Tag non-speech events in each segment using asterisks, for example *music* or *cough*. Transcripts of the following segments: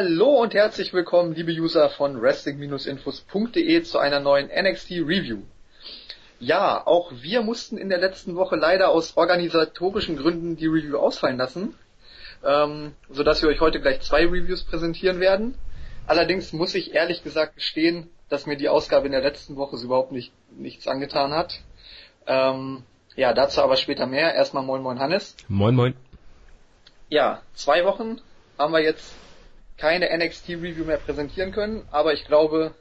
Hallo und herzlich willkommen, liebe User von Wrestling-Infos.de zu einer neuen NXT Review. Ja, auch wir mussten in der letzten Woche leider aus organisatorischen Gründen die Review ausfallen lassen, ähm, sodass wir euch heute gleich zwei Reviews präsentieren werden. Allerdings muss ich ehrlich gesagt gestehen, dass mir die Ausgabe in der letzten Woche so überhaupt nicht, nichts angetan hat. Ähm, ja, dazu aber später mehr. Erstmal moin moin Hannes. Moin moin. Ja, zwei Wochen haben wir jetzt keine NXT-Review mehr präsentieren können, aber ich glaube,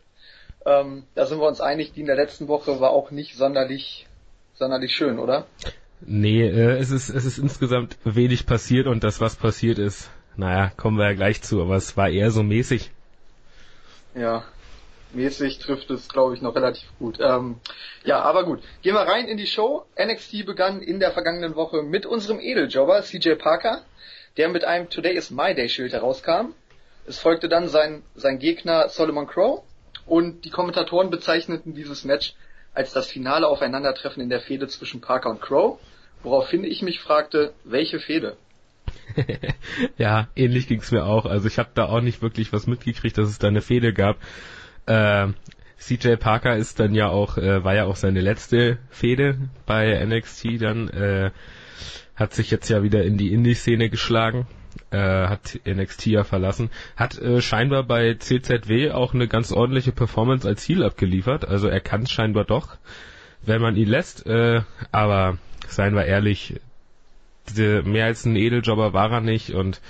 ähm, da sind wir uns einig, die in der letzten Woche war auch nicht sonderlich, sonderlich schön, oder? Nee, äh, es ist, es ist insgesamt wenig passiert und das, was passiert ist, naja, kommen wir ja gleich zu, aber es war eher so mäßig. Ja, mäßig trifft es, glaube ich, noch relativ gut. Ähm, ja, aber gut. Gehen wir rein in die Show. NXT begann in der vergangenen Woche mit unserem Edeljobber CJ Parker, der mit einem Today is My Day Schild herauskam. Es folgte dann sein, sein Gegner Solomon Crow und die Kommentatoren bezeichneten dieses Match als das finale Aufeinandertreffen in der Fehde zwischen Parker und Crow, woraufhin ich mich fragte, welche Fehde? *laughs* ja, ähnlich ging's mir auch. Also ich habe da auch nicht wirklich was mitgekriegt, dass es da eine Fehde gab. Äh, CJ Parker ist dann ja auch, äh, war ja auch seine letzte Fehde bei NXT dann, äh, hat sich jetzt ja wieder in die Indie-Szene geschlagen äh, hat NXT ja verlassen, hat äh, scheinbar bei CZW auch eine ganz ordentliche Performance als Ziel abgeliefert. Also er kann scheinbar doch, wenn man ihn lässt. Äh, aber seien wir ehrlich, mehr als ein Edeljobber war er nicht und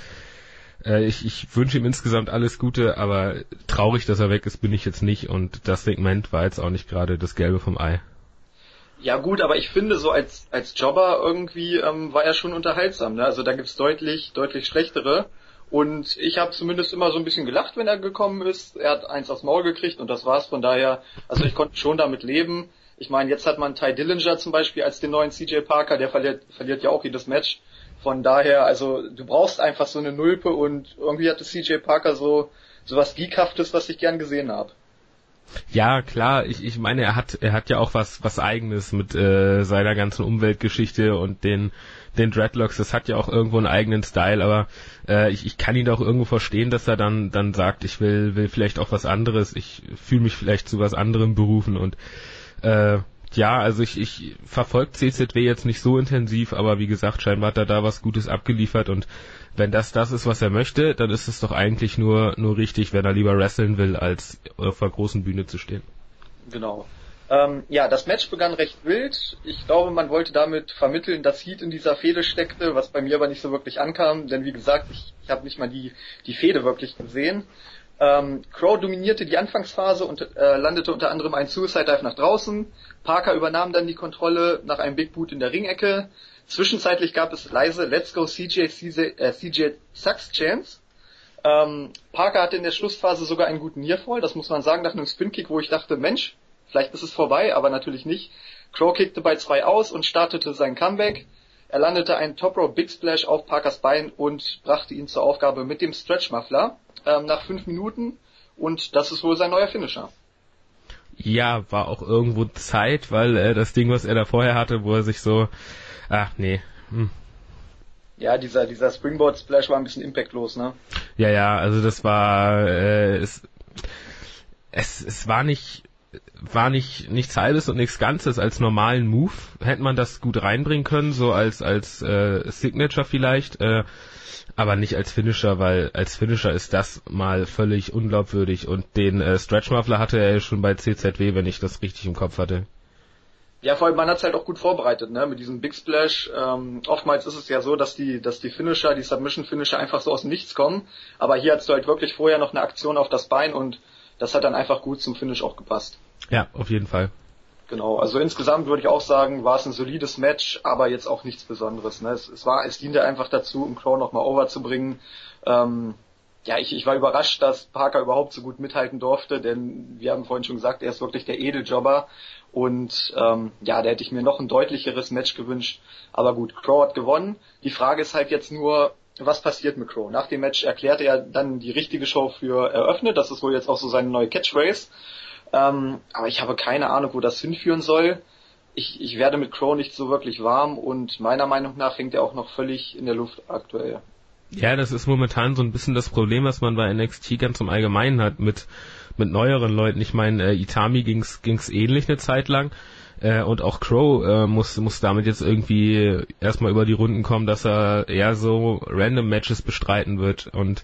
äh, ich, ich wünsche ihm insgesamt alles Gute, aber traurig, dass er weg ist, bin ich jetzt nicht und das Segment war jetzt auch nicht gerade das Gelbe vom Ei. Ja gut, aber ich finde so als als Jobber irgendwie ähm, war er schon unterhaltsam. Ne? Also da gibt's deutlich deutlich schlechtere. Und ich habe zumindest immer so ein bisschen gelacht, wenn er gekommen ist. Er hat eins aufs Maul gekriegt und das war's. Von daher, also ich konnte schon damit leben. Ich meine, jetzt hat man Ty Dillinger zum Beispiel als den neuen CJ Parker, der verliert, verliert ja auch jedes Match. Von daher, also du brauchst einfach so eine Nulpe und irgendwie hatte CJ Parker so so was Geekhaftes, was ich gern gesehen habe. Ja, klar, ich, ich meine, er hat, er hat ja auch was, was eigenes mit äh, seiner ganzen Umweltgeschichte und den, den Dreadlocks, das hat ja auch irgendwo einen eigenen Style, aber äh, ich, ich kann ihn auch irgendwo verstehen, dass er dann, dann sagt, ich will, will vielleicht auch was anderes, ich fühle mich vielleicht zu was anderem berufen und äh, ja, also ich, ich verfolge CZW jetzt nicht so intensiv, aber wie gesagt, scheinbar hat er da was Gutes abgeliefert und wenn das das ist, was er möchte, dann ist es doch eigentlich nur, nur richtig, wenn er lieber wresteln will, als auf der großen Bühne zu stehen. Genau. Ähm, ja, das Match begann recht wild. Ich glaube, man wollte damit vermitteln, dass Heat in dieser Fehde steckte, was bei mir aber nicht so wirklich ankam, denn wie gesagt, ich, ich habe nicht mal die, die Fehde wirklich gesehen. Ähm, Crow dominierte die Anfangsphase und äh, landete unter anderem ein Suicide Dive nach draußen. Parker übernahm dann die Kontrolle nach einem Big Boot in der Ringecke. Zwischenzeitlich gab es leise Let's Go CJ, CJ, äh, CJ Sucks Chance. Ähm, Parker hatte in der Schlussphase sogar einen guten Nearfall, das muss man sagen, nach einem Spin-Kick, wo ich dachte, Mensch, vielleicht ist es vorbei, aber natürlich nicht. Crow kickte bei zwei aus und startete sein Comeback. Er landete einen Top Row Big Splash auf Parkers Bein und brachte ihn zur Aufgabe mit dem Stretch Muffler ähm, nach fünf Minuten und das ist wohl sein neuer Finisher. Ja, war auch irgendwo Zeit, weil äh, das Ding, was er da vorher hatte, wo er sich so Ach, nee. Hm. Ja, dieser, dieser Springboard Splash war ein bisschen impactlos, ne? Ja, ja, also das war, äh, es, es, es war nicht, war nicht nichts halbes und nichts Ganzes als normalen Move hätte man das gut reinbringen können, so als als äh, Signature vielleicht, äh, aber nicht als Finisher, weil als Finisher ist das mal völlig unglaubwürdig und den äh, Stretch Muffler hatte er ja schon bei CZW, wenn ich das richtig im Kopf hatte. Ja, vor allem man hat's halt auch gut vorbereitet, ne? Mit diesem Big Splash. Ähm, oftmals ist es ja so, dass die, dass die Finisher, die Submission Finisher einfach so aus dem Nichts kommen. Aber hier hast du halt wirklich vorher noch eine Aktion auf das Bein und das hat dann einfach gut zum Finish auch gepasst. Ja, auf jeden Fall. Genau, also insgesamt würde ich auch sagen, war es ein solides Match, aber jetzt auch nichts Besonderes. Ne? Es, es war, es diente einfach dazu, um Crow nochmal over zu bringen. Ähm, ja, ich, ich war überrascht, dass Parker überhaupt so gut mithalten durfte, denn wir haben vorhin schon gesagt, er ist wirklich der Edeljobber und ähm, ja, da hätte ich mir noch ein deutlicheres Match gewünscht. Aber gut, Crow hat gewonnen. Die Frage ist halt jetzt nur, was passiert mit Crow? Nach dem Match erklärte er dann die richtige Show für eröffnet. Das ist wohl jetzt auch so seine neue Catchphrase. Ähm, aber ich habe keine Ahnung, wo das hinführen soll. Ich, ich werde mit Crow nicht so wirklich warm und meiner Meinung nach hängt er auch noch völlig in der Luft aktuell. Ja, das ist momentan so ein bisschen das Problem, was man bei NXT ganz im Allgemeinen hat mit mit neueren Leuten. Ich meine, äh, Itami ging's ging's ähnlich eine Zeit lang. Äh, und auch Crow äh, muss, muss damit jetzt irgendwie erstmal über die Runden kommen, dass er eher so random Matches bestreiten wird. Und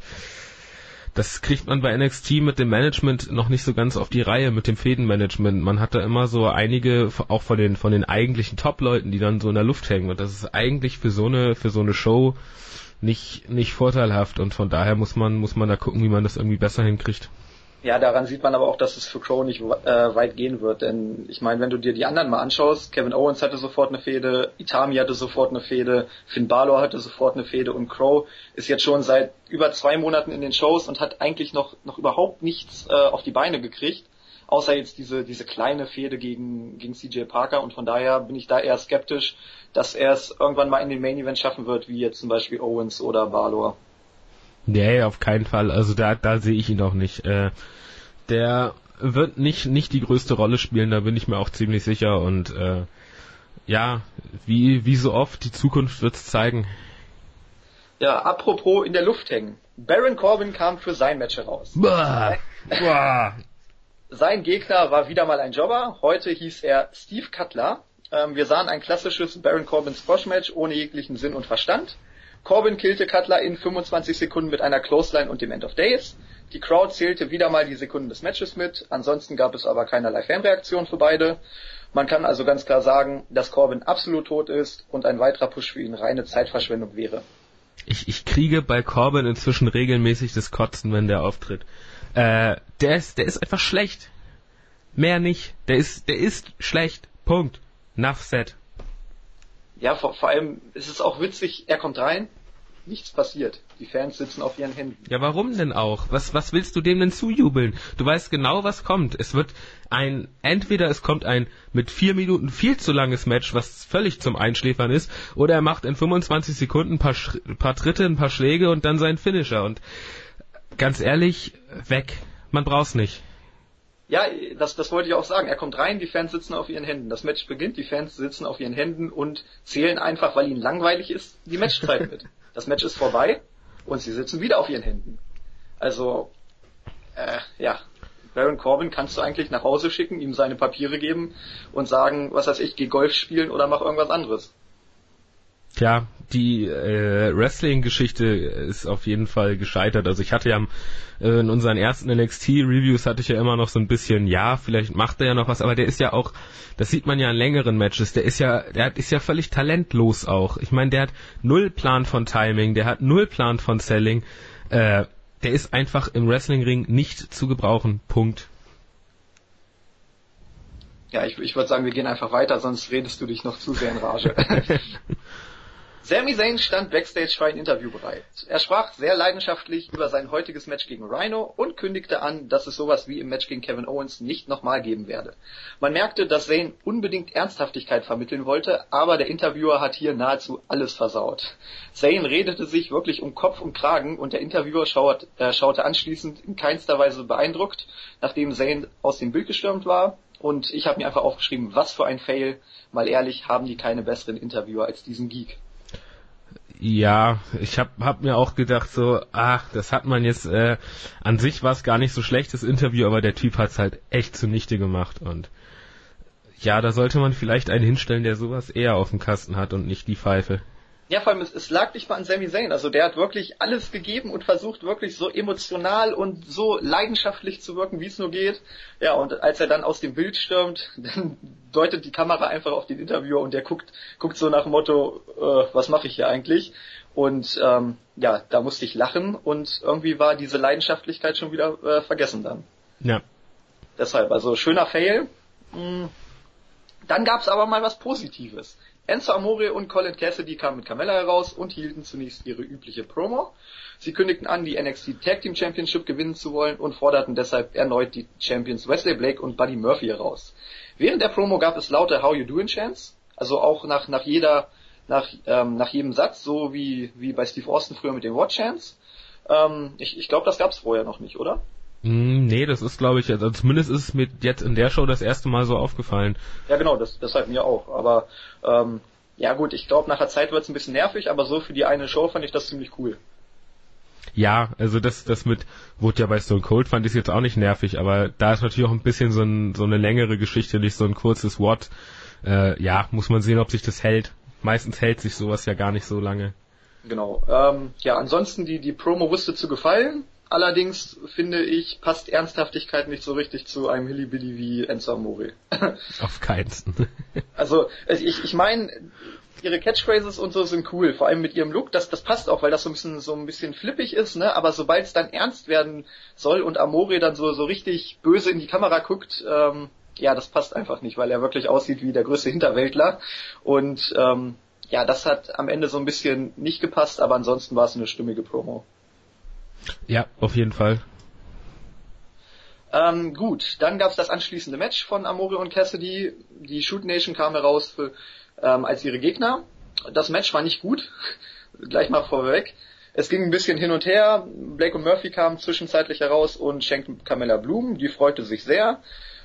das kriegt man bei NXT mit dem Management noch nicht so ganz auf die Reihe, mit dem Fädenmanagement. Man hat da immer so einige, auch von den, von den eigentlichen Top-Leuten, die dann so in der Luft hängen. Und das ist eigentlich für so eine, für so eine Show nicht, nicht vorteilhaft. Und von daher muss man, muss man da gucken, wie man das irgendwie besser hinkriegt. Ja, daran sieht man aber auch, dass es für Crow nicht äh, weit gehen wird. Denn ich meine, wenn du dir die anderen mal anschaust, Kevin Owens hatte sofort eine Fehde, Itami hatte sofort eine Fehde, Finn Balor hatte sofort eine Fehde und Crow ist jetzt schon seit über zwei Monaten in den Shows und hat eigentlich noch, noch überhaupt nichts äh, auf die Beine gekriegt. Außer jetzt diese, diese kleine Fehde gegen, gegen CJ Parker und von daher bin ich da eher skeptisch, dass er es irgendwann mal in den Main Event schaffen wird, wie jetzt zum Beispiel Owens oder Balor. Nee, auf keinen Fall. Also da, da sehe ich ihn auch nicht. Äh, der wird nicht, nicht die größte Rolle spielen, da bin ich mir auch ziemlich sicher. Und äh, ja, wie, wie so oft, die Zukunft wird's zeigen. Ja, apropos in der Luft hängen. Baron Corbin kam für sein Match heraus. Bah. Bah. *laughs* Sein Gegner war wieder mal ein Jobber. Heute hieß er Steve Cutler. Ähm, wir sahen ein klassisches Baron Corbin Squash Match ohne jeglichen Sinn und Verstand. Corbin killte Cutler in 25 Sekunden mit einer Clothesline und dem End of Days. Die Crowd zählte wieder mal die Sekunden des Matches mit. Ansonsten gab es aber keinerlei Fanreaktion für beide. Man kann also ganz klar sagen, dass Corbin absolut tot ist und ein weiterer Push für ihn reine Zeitverschwendung wäre. Ich, ich kriege bei Corbin inzwischen regelmäßig das Kotzen, wenn der auftritt. Äh, der ist, der ist einfach schlecht. Mehr nicht. Der ist, der ist schlecht. Punkt. Nuff set ja, vor, vor allem ist es auch witzig, er kommt rein, nichts passiert. Die Fans sitzen auf ihren Händen. Ja, warum denn auch? Was, was willst du dem denn zujubeln? Du weißt genau, was kommt. Es wird ein, entweder es kommt ein mit vier Minuten viel zu langes Match, was völlig zum Einschläfern ist, oder er macht in 25 Sekunden ein paar, paar Tritte, ein paar Schläge und dann seinen Finisher. Und ganz ehrlich, weg. Man braucht's nicht. Ja, das, das wollte ich auch sagen. Er kommt rein, die Fans sitzen auf ihren Händen. Das Match beginnt, die Fans sitzen auf ihren Händen und zählen einfach, weil ihnen langweilig ist, die Matchzeit mit. *laughs* Das Match ist vorbei und sie sitzen wieder auf ihren Händen. Also, äh, ja, Baron Corbin kannst du eigentlich nach Hause schicken, ihm seine Papiere geben und sagen, was weiß ich, geh Golf spielen oder mach irgendwas anderes. Tja, die äh, Wrestling-Geschichte ist auf jeden Fall gescheitert. Also ich hatte ja äh, in unseren ersten NXT-Reviews hatte ich ja immer noch so ein bisschen, ja, vielleicht macht er ja noch was, aber der ist ja auch, das sieht man ja in längeren Matches, der ist ja, der ist ja völlig talentlos auch. Ich meine, der hat null Plan von Timing, der hat null Plan von Selling. Äh, der ist einfach im Wrestling-Ring nicht zu gebrauchen. Punkt. Ja, ich, ich würde sagen, wir gehen einfach weiter, sonst redest du dich noch zu sehr in Rage. *laughs* *laughs* Sami Zayn stand backstage für ein Interview bereit. Er sprach sehr leidenschaftlich über sein heutiges Match gegen Rhino und kündigte an, dass es sowas wie im Match gegen Kevin Owens nicht nochmal geben werde. Man merkte, dass Zayn unbedingt Ernsthaftigkeit vermitteln wollte, aber der Interviewer hat hier nahezu alles versaut. Zayn redete sich wirklich um Kopf und Kragen und der Interviewer schaut, äh, schaute anschließend in keinster Weise beeindruckt, nachdem Zayn aus dem Bild gestürmt war. Und ich habe mir einfach aufgeschrieben, was für ein Fail. Mal ehrlich, haben die keine besseren Interviewer als diesen Geek. Ja, ich hab, hab mir auch gedacht so, ach, das hat man jetzt, äh, an sich war es gar nicht so schlecht, das Interview, aber der Typ hat's halt echt zunichte gemacht und ja, da sollte man vielleicht einen hinstellen, der sowas eher auf dem Kasten hat und nicht die Pfeife. Ja, vor allem, es, es lag nicht mal an Sami Zayn. Also der hat wirklich alles gegeben und versucht wirklich so emotional und so leidenschaftlich zu wirken, wie es nur geht. Ja, und als er dann aus dem Bild stürmt, *laughs* dann deutet die Kamera einfach auf den Interviewer und der guckt, guckt so nach dem Motto, äh, was mache ich hier eigentlich? Und ähm, ja, da musste ich lachen und irgendwie war diese Leidenschaftlichkeit schon wieder äh, vergessen dann. Ja. Deshalb, also schöner Fail. Hm. Dann gab's aber mal was Positives. Enzo Amore und Colin Cassidy kamen mit Carmella heraus und hielten zunächst ihre übliche Promo. Sie kündigten an, die NXT Tag Team Championship gewinnen zu wollen und forderten deshalb erneut die Champions Wesley Blake und Buddy Murphy heraus. Während der Promo gab es laute How You Doing Chants, also auch nach, nach jeder, nach, ähm, nach jedem Satz, so wie, wie bei Steve Austin früher mit den What Chants. Ähm, ich ich glaube, das gab es vorher noch nicht, oder? Mm, nee, das ist glaube ich, also zumindest ist es mir jetzt in der Show das erste Mal so aufgefallen. Ja genau, das, deshalb mir auch. Aber ähm, ja gut, ich glaube nach der Zeit wird es ein bisschen nervig, aber so für die eine Show fand ich das ziemlich cool. Ja, also das, das mit, wurde ja bei Stone Cold fand ich jetzt auch nicht nervig, aber da ist natürlich auch ein bisschen so, ein, so eine längere Geschichte, nicht so ein kurzes Wort. Äh, ja, muss man sehen, ob sich das hält. Meistens hält sich sowas ja gar nicht so lange. Genau. Ähm, ja, ansonsten die, die Promo wusste zu gefallen. Allerdings finde ich, passt Ernsthaftigkeit nicht so richtig zu einem Hillybilly wie Enzo Amore. *laughs* Auf keinsten. *laughs* also, ich, ich meine, ihre Catchphrases und so sind cool, vor allem mit ihrem Look, das, das passt auch, weil das so ein bisschen, so ein bisschen flippig ist, ne, aber sobald es dann ernst werden soll und Amore dann so, so richtig böse in die Kamera guckt, ähm, ja, das passt einfach nicht, weil er wirklich aussieht wie der größte Hinterwäldler und, ähm, ja, das hat am Ende so ein bisschen nicht gepasst, aber ansonsten war es eine stimmige Promo. Ja, auf jeden Fall. Ähm, gut, dann gab es das anschließende Match von Amore und Cassidy. Die Shoot Nation kam heraus für, ähm, als ihre Gegner. Das Match war nicht gut, *laughs* gleich mal vorweg. Es ging ein bisschen hin und her. Blake und Murphy kamen zwischenzeitlich heraus und schenkten Camilla Blumen. Die freute sich sehr.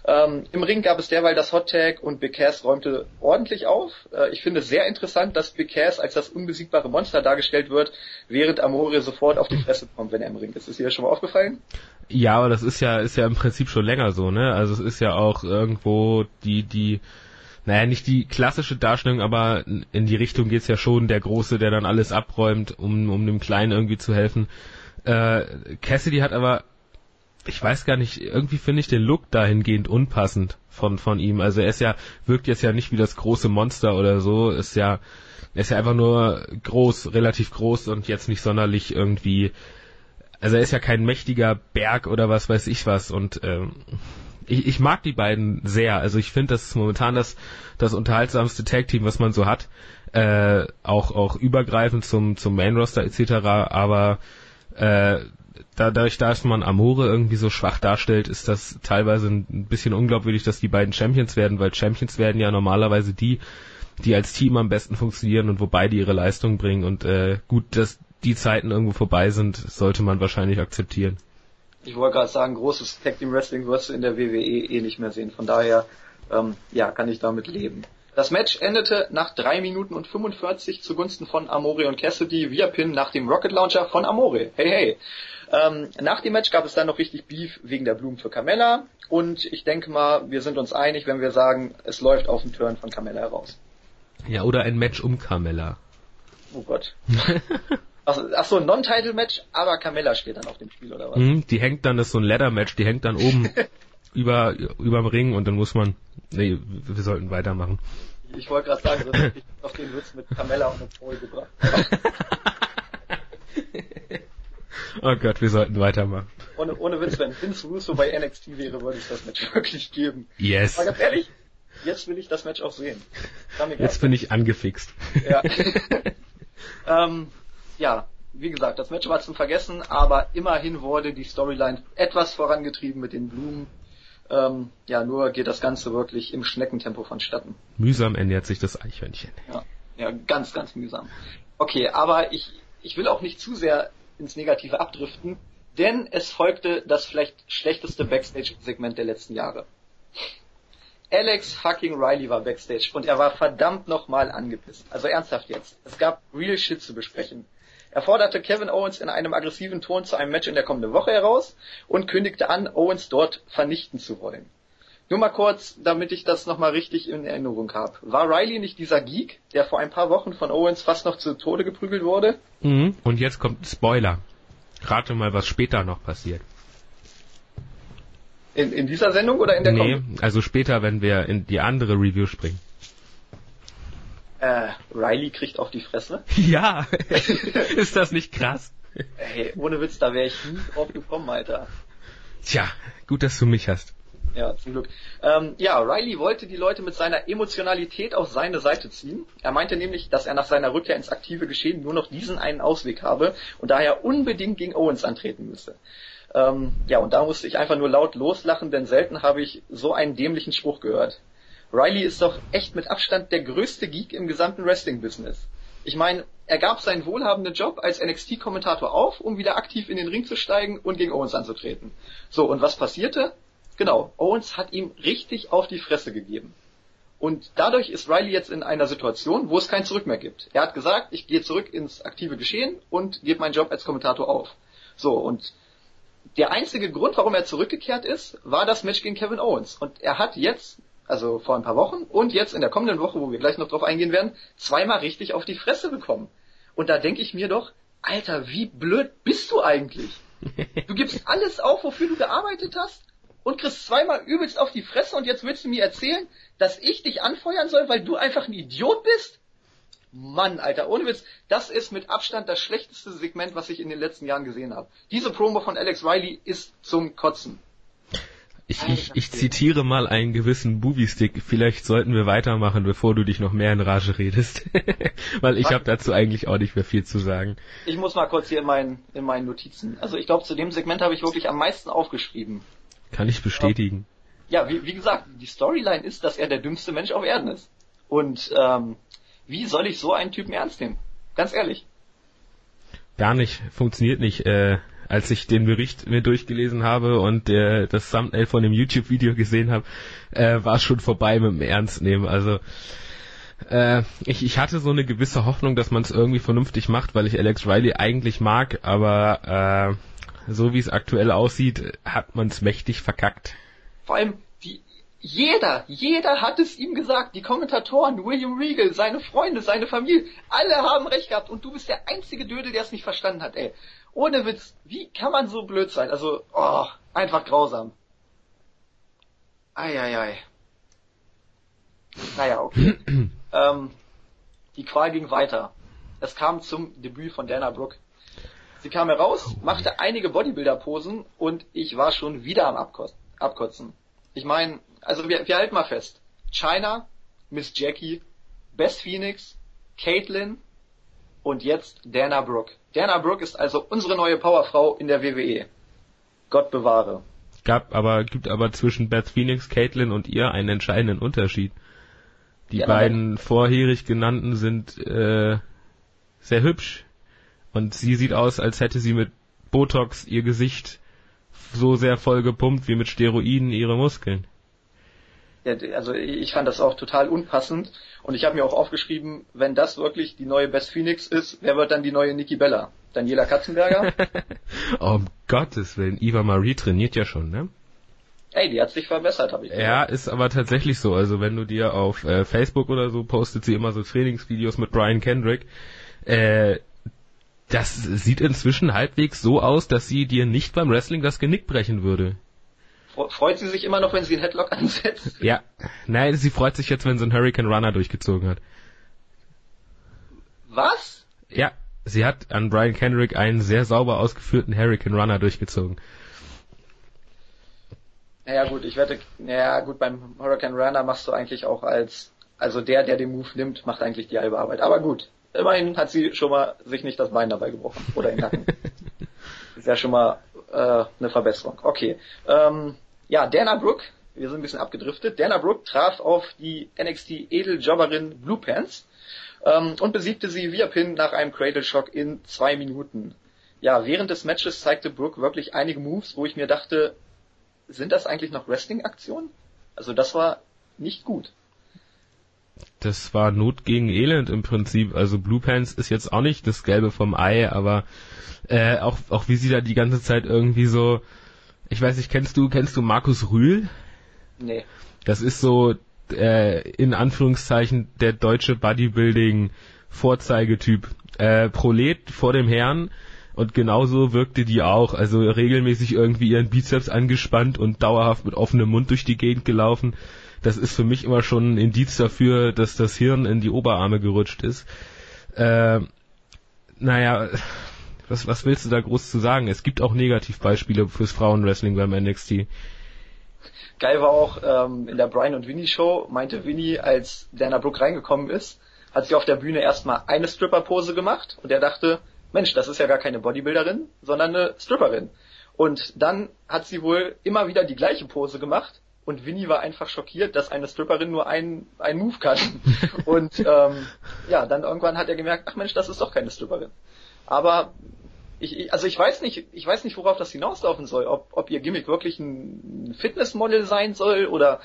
Ähm, Im Ring gab es derweil das Hot Tag und Big Cass räumte ordentlich auf. Äh, ich finde es sehr interessant, dass Big Cass als das unbesiegbare Monster dargestellt wird, während Amore sofort auf die Fresse kommt, wenn er im Ring ist. Ist dir das schon mal aufgefallen? Ja, aber das ist ja, ist ja im Prinzip schon länger so, ne? Also es ist ja auch irgendwo die, die, naja, nicht die klassische Darstellung, aber in die Richtung geht's ja schon, der Große, der dann alles abräumt, um, um dem Kleinen irgendwie zu helfen. Äh, Cassidy hat aber ich weiß gar nicht, irgendwie finde ich den Look dahingehend unpassend von, von ihm. Also er ist ja, wirkt jetzt ja nicht wie das große Monster oder so, ist ja, er ist ja einfach nur groß, relativ groß und jetzt nicht sonderlich irgendwie, also er ist ja kein mächtiger Berg oder was weiß ich was und ähm, ich, ich mag die beiden sehr. Also ich finde, das ist momentan das, das unterhaltsamste Tag-Team, was man so hat. Äh, auch, auch übergreifend zum, zum Main-Roster etc. Aber äh, dadurch, dass man Amore irgendwie so schwach darstellt, ist das teilweise ein bisschen unglaubwürdig, dass die beiden Champions werden, weil Champions werden ja normalerweise die, die als Team am besten funktionieren und wo beide ihre Leistung bringen. Und äh, gut, dass die Zeiten irgendwo vorbei sind, sollte man wahrscheinlich akzeptieren. Ich wollte gerade sagen, großes Tag Team Wrestling wirst du in der WWE eh nicht mehr sehen. Von daher, ähm, ja, kann ich damit leben. Das Match endete nach 3 Minuten und 45 zugunsten von Amore und Cassidy via Pin nach dem Rocket Launcher von Amore. Hey, hey. Ähm, nach dem Match gab es dann noch richtig Beef wegen der Blumen für Carmella und ich denke mal, wir sind uns einig, wenn wir sagen, es läuft auf den Turn von Carmella heraus. Ja, oder ein Match um Carmella. Oh Gott. *laughs* Ach, ach so, ein Non-Title-Match, aber Carmella steht dann auf dem Spiel, oder was? Mhm, die hängt dann, das ist so ein Ladder-Match, die hängt dann oben *laughs* über, überm Ring und dann muss man, nee, wir sollten weitermachen. Ich wollte gerade sagen, so ich *laughs* auf den Witz mit Carmella und mit Paul gebracht. Oh Gott, wir sollten weitermachen. Ohne, ohne Witz, wenn Vince Russo bei NXT wäre, würde ich das Match *laughs* wirklich geben. Yes. Aber ganz ehrlich, jetzt will ich das Match auch sehen. Jetzt bin ich angefixt. Ja. *laughs* ähm, ja, wie gesagt, das Match war zum Vergessen, aber immerhin wurde die Storyline etwas vorangetrieben mit den Blumen. Ähm, ja, nur geht das Ganze wirklich im Schneckentempo vonstatten. Mühsam ernährt sich das Eichhörnchen. Ja, ja ganz, ganz mühsam. Okay, aber ich, ich will auch nicht zu sehr ins Negative abdriften, denn es folgte das vielleicht schlechteste Backstage-Segment der letzten Jahre. Alex fucking Riley war Backstage und er war verdammt nochmal angepisst. Also ernsthaft jetzt. Es gab real shit zu besprechen. Er forderte Kevin Owens in einem aggressiven Ton zu einem Match in der kommenden Woche heraus und kündigte an, Owens dort vernichten zu wollen. Nur mal kurz, damit ich das nochmal richtig in Erinnerung habe. War Riley nicht dieser Geek, der vor ein paar Wochen von Owens fast noch zu Tode geprügelt wurde? Mhm. Und jetzt kommt Spoiler. Rate mal, was später noch passiert. In, in dieser Sendung oder in der Nee, Kom also später, wenn wir in die andere Review springen. Äh, Riley kriegt auf die Fresse? *laughs* Ja, *laughs* ist das nicht krass? Hey, ohne Witz, da wäre ich nie drauf gekommen, Alter. Tja, gut, dass du mich hast. Ja, zum Glück. Ähm, ja, Riley wollte die Leute mit seiner Emotionalität auf seine Seite ziehen. Er meinte nämlich, dass er nach seiner Rückkehr ins aktive Geschehen nur noch diesen einen Ausweg habe und daher unbedingt gegen Owens antreten müsse. Ähm, ja, und da musste ich einfach nur laut loslachen, denn selten habe ich so einen dämlichen Spruch gehört. Riley ist doch echt mit Abstand der größte Geek im gesamten Wrestling-Business. Ich meine, er gab seinen wohlhabenden Job als NXT-Kommentator auf, um wieder aktiv in den Ring zu steigen und gegen Owens anzutreten. So, und was passierte? Genau, Owens hat ihm richtig auf die Fresse gegeben. Und dadurch ist Riley jetzt in einer Situation, wo es kein Zurück mehr gibt. Er hat gesagt, ich gehe zurück ins aktive Geschehen und gebe meinen Job als Kommentator auf. So, und der einzige Grund, warum er zurückgekehrt ist, war das Match gegen Kevin Owens. Und er hat jetzt, also vor ein paar Wochen und jetzt in der kommenden Woche, wo wir gleich noch drauf eingehen werden, zweimal richtig auf die Fresse bekommen. Und da denke ich mir doch, Alter, wie blöd bist du eigentlich? Du gibst *laughs* alles auf, wofür du gearbeitet hast und kriegst zweimal übelst auf die Fresse und jetzt willst du mir erzählen, dass ich dich anfeuern soll, weil du einfach ein Idiot bist? Mann, Alter, ohne Witz, das ist mit Abstand das schlechteste Segment, was ich in den letzten Jahren gesehen habe. Diese Promo von Alex Riley ist zum Kotzen. Ich, ich, ich zitiere mal einen gewissen Booby-Stick. Vielleicht sollten wir weitermachen, bevor du dich noch mehr in Rage redest. *laughs* Weil ich habe dazu eigentlich auch nicht mehr viel zu sagen. Ich muss mal kurz hier in meinen, in meinen Notizen. Also ich glaube, zu dem Segment habe ich wirklich am meisten aufgeschrieben. Kann ich bestätigen. Ja, wie, wie gesagt, die Storyline ist, dass er der dümmste Mensch auf Erden ist. Und ähm, wie soll ich so einen Typen ernst nehmen? Ganz ehrlich. Gar nicht, funktioniert nicht. Äh, als ich den Bericht mir durchgelesen habe und äh, das Thumbnail von dem YouTube-Video gesehen habe, äh, war es schon vorbei mit dem Ernstnehmen. Also äh, ich, ich hatte so eine gewisse Hoffnung, dass man es irgendwie vernünftig macht, weil ich Alex Riley eigentlich mag, aber äh, so wie es aktuell aussieht, hat man es mächtig verkackt. Vor allem, die, jeder, jeder hat es ihm gesagt. Die Kommentatoren, William Regal, seine Freunde, seine Familie, alle haben recht gehabt. Und du bist der einzige Dödel, der es nicht verstanden hat, ey. Ohne Witz, wie kann man so blöd sein? Also, oh, einfach grausam. Eieiei. Naja, okay. *clears throat* ähm, die Qual ging weiter. Es kam zum Debüt von Dana Brooke. Sie kam heraus, machte einige Bodybuilder-Posen und ich war schon wieder am Abkotzen. Ich meine, also wir, wir halten mal fest. China, Miss Jackie, Best Phoenix, Caitlin und jetzt Dana Brooke. Dana Brooke ist also unsere neue Powerfrau in der WWE. Gott bewahre. Gab aber, gibt aber zwischen Beth Phoenix, Caitlin und ihr einen entscheidenden Unterschied. Die ja, beiden vorherig genannten sind äh, sehr hübsch. Und sie sieht aus, als hätte sie mit Botox ihr Gesicht so sehr voll gepumpt wie mit Steroiden ihre Muskeln. Ja, also ich fand das auch total unpassend und ich habe mir auch aufgeschrieben, wenn das wirklich die neue Best Phoenix ist, wer wird dann die neue Nikki Bella? Daniela Katzenberger? *laughs* um Gottes Willen, Eva Marie trainiert ja schon, ne? Ey, die hat sich verbessert, habe ich gehört. Ja, ist aber tatsächlich so. Also wenn du dir auf äh, Facebook oder so postet sie immer so Trainingsvideos mit Brian Kendrick. Äh, das sieht inzwischen halbwegs so aus, dass sie dir nicht beim Wrestling das Genick brechen würde. Freut sie sich immer noch, wenn sie einen Headlock ansetzt? *laughs* Ja. Nein, sie freut sich jetzt, wenn sie einen Hurricane Runner durchgezogen hat. Was? Ja, sie hat an Brian Kendrick einen sehr sauber ausgeführten Hurricane Runner durchgezogen. Naja gut, ich wette, naja gut, beim Hurricane Runner machst du eigentlich auch als, also der, der den Move nimmt, macht eigentlich die halbe Arbeit. Aber gut, immerhin hat sie schon mal sich nicht das Bein dabei gebrochen oder den Nacken. *laughs* ist ja schon mal äh, eine Verbesserung. Okay. Ähm, ja, Dana Brooke, wir sind ein bisschen abgedriftet. Dana Brooke traf auf die NXT Edeljobberin Blue Pants ähm, und besiegte sie via Pin nach einem Cradle Shock in zwei Minuten. Ja, während des Matches zeigte Brooke wirklich einige Moves, wo ich mir dachte, sind das eigentlich noch Wrestling-Aktionen? Also das war nicht gut. Das war Not gegen Elend im Prinzip. Also Blue Pants ist jetzt auch nicht das Gelbe vom Ei, aber äh, auch, auch wie sie da die ganze Zeit irgendwie so, ich weiß nicht, kennst du, kennst du Markus Rühl? Nee. Das ist so, äh, in Anführungszeichen, der deutsche Bodybuilding Vorzeigetyp. Äh, Prolet vor dem Herrn und genauso wirkte die auch. Also regelmäßig irgendwie ihren Bizeps angespannt und dauerhaft mit offenem Mund durch die Gegend gelaufen. Das ist für mich immer schon ein Indiz dafür, dass das Hirn in die Oberarme gerutscht ist. Äh, naja, was, was willst du da groß zu sagen? Es gibt auch Negativbeispiele fürs Frauenwrestling beim NXT. Geil war auch ähm, in der Brian und Winnie Show, meinte Winnie, als Dana Brooke reingekommen ist, hat sie auf der Bühne erstmal eine Stripper-Pose gemacht und er dachte, Mensch, das ist ja gar keine Bodybuilderin, sondern eine Stripperin. Und dann hat sie wohl immer wieder die gleiche Pose gemacht und Winnie war einfach schockiert, dass eine Stripperin nur einen, einen Move kann. *laughs* und ähm, ja, dann irgendwann hat er gemerkt, ach Mensch, das ist doch keine Stripperin. Aber ich, also ich weiß nicht, ich weiß nicht, worauf das hinauslaufen soll. Ob, ob ihr Gimmick wirklich ein Fitnessmodel sein soll oder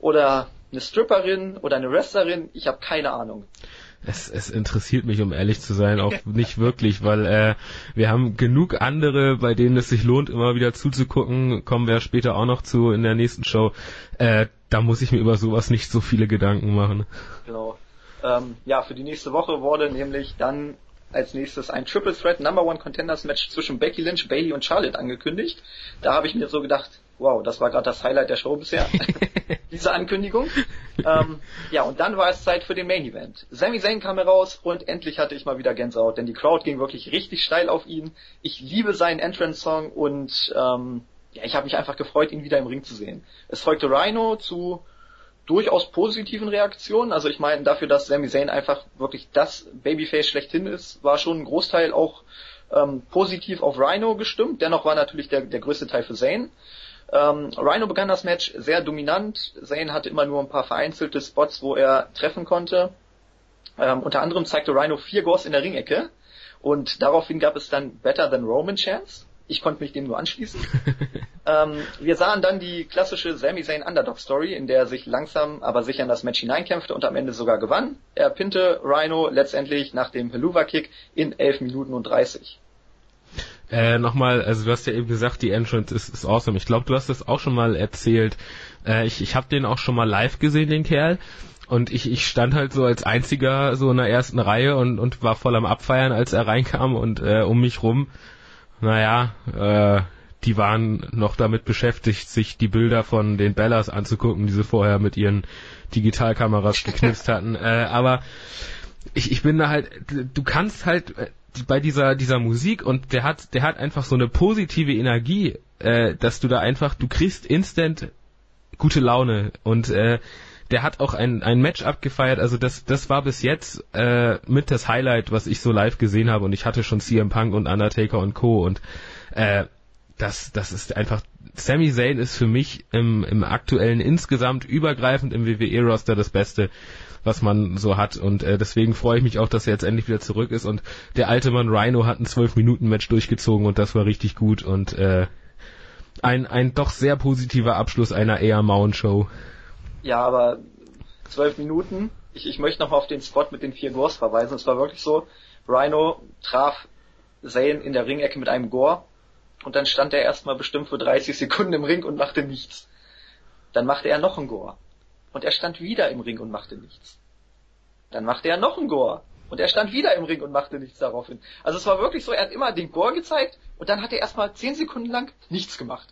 oder eine Stripperin oder eine Wrestlerin. Ich habe keine Ahnung. Es, es interessiert mich, um ehrlich zu sein, auch *laughs* nicht wirklich, weil äh, wir haben genug andere, bei denen es sich lohnt, immer wieder zuzugucken. Kommen wir später auch noch zu in der nächsten Show. Äh, da muss ich mir über sowas nicht so viele Gedanken machen. Genau. Ähm, ja, für die nächste Woche wurde nämlich dann als nächstes ein Triple Threat Number One Contenders Match zwischen Becky Lynch, Bailey und Charlotte angekündigt. Da habe ich mir so gedacht, wow, das war gerade das Highlight der Show bisher, *laughs* diese Ankündigung. Ähm, ja, und dann war es Zeit für den Main Event. Sami Zayn kam heraus und endlich hatte ich mal wieder Gänsehaut, denn die Crowd ging wirklich richtig steil auf ihn. Ich liebe seinen Entrance-Song und ähm, ja, ich habe mich einfach gefreut, ihn wieder im Ring zu sehen. Es folgte Rhino zu durchaus positiven Reaktionen. Also ich meine, dafür, dass Sami Zayn einfach wirklich das Babyface schlechthin ist, war schon ein Großteil auch ähm, positiv auf Rhino gestimmt. Dennoch war natürlich der, der größte Teil für Zayn. Ähm, Rhino begann das Match sehr dominant. Zayn hatte immer nur ein paar vereinzelte Spots, wo er treffen konnte. Ähm, unter anderem zeigte Rhino vier Gors in der Ringecke. Und daraufhin gab es dann Better Than Roman Chance. Ich konnte mich dem nur anschließen. *laughs* ähm, wir sahen dann die klassische Sami Zayn Underdog Story, in der er sich langsam aber sicher in das Match hineinkämpfte und am Ende sogar gewann. Er pinte Rhino letztendlich nach dem Helluva Kick in 11 Minuten und 30. Äh, nochmal, also du hast ja eben gesagt, die Entrance ist, ist awesome. Ich glaube, du hast das auch schon mal erzählt. Äh, ich ich habe den auch schon mal live gesehen, den Kerl. Und ich, ich stand halt so als einziger so in der ersten Reihe und, und war voll am Abfeiern, als er reinkam und äh, um mich rum, naja, äh, die waren noch damit beschäftigt, sich die Bilder von den Bellas anzugucken, die sie vorher mit ihren Digitalkameras *laughs* geknipst hatten. Äh, aber ich, ich bin da halt, du kannst halt äh, bei dieser dieser Musik und der hat der hat einfach so eine positive Energie, äh, dass du da einfach du kriegst instant gute Laune und äh, der hat auch ein ein Match abgefeiert, also das das war bis jetzt äh, mit das Highlight, was ich so live gesehen habe und ich hatte schon CM Punk und Undertaker und Co und äh, das das ist einfach Sami Zayn ist für mich im im aktuellen insgesamt übergreifend im WWE Roster das Beste was man so hat. Und äh, deswegen freue ich mich auch, dass er jetzt endlich wieder zurück ist. Und der alte Mann Rhino hat ein 12-Minuten-Match durchgezogen und das war richtig gut. Und äh, ein, ein doch sehr positiver Abschluss einer eher mauen Show. Ja, aber zwölf Minuten. Ich, ich möchte noch auf den Spot mit den vier Gores verweisen. Es war wirklich so, Rhino traf Zayn in der Ringecke mit einem Gore und dann stand er erstmal bestimmt für 30 Sekunden im Ring und machte nichts. Dann machte er noch ein Gore. Und er stand wieder im Ring und machte nichts. Dann machte er noch einen Gore. Und er stand wieder im Ring und machte nichts daraufhin. Also es war wirklich so, er hat immer den Gore gezeigt und dann hat er erstmal zehn Sekunden lang nichts gemacht.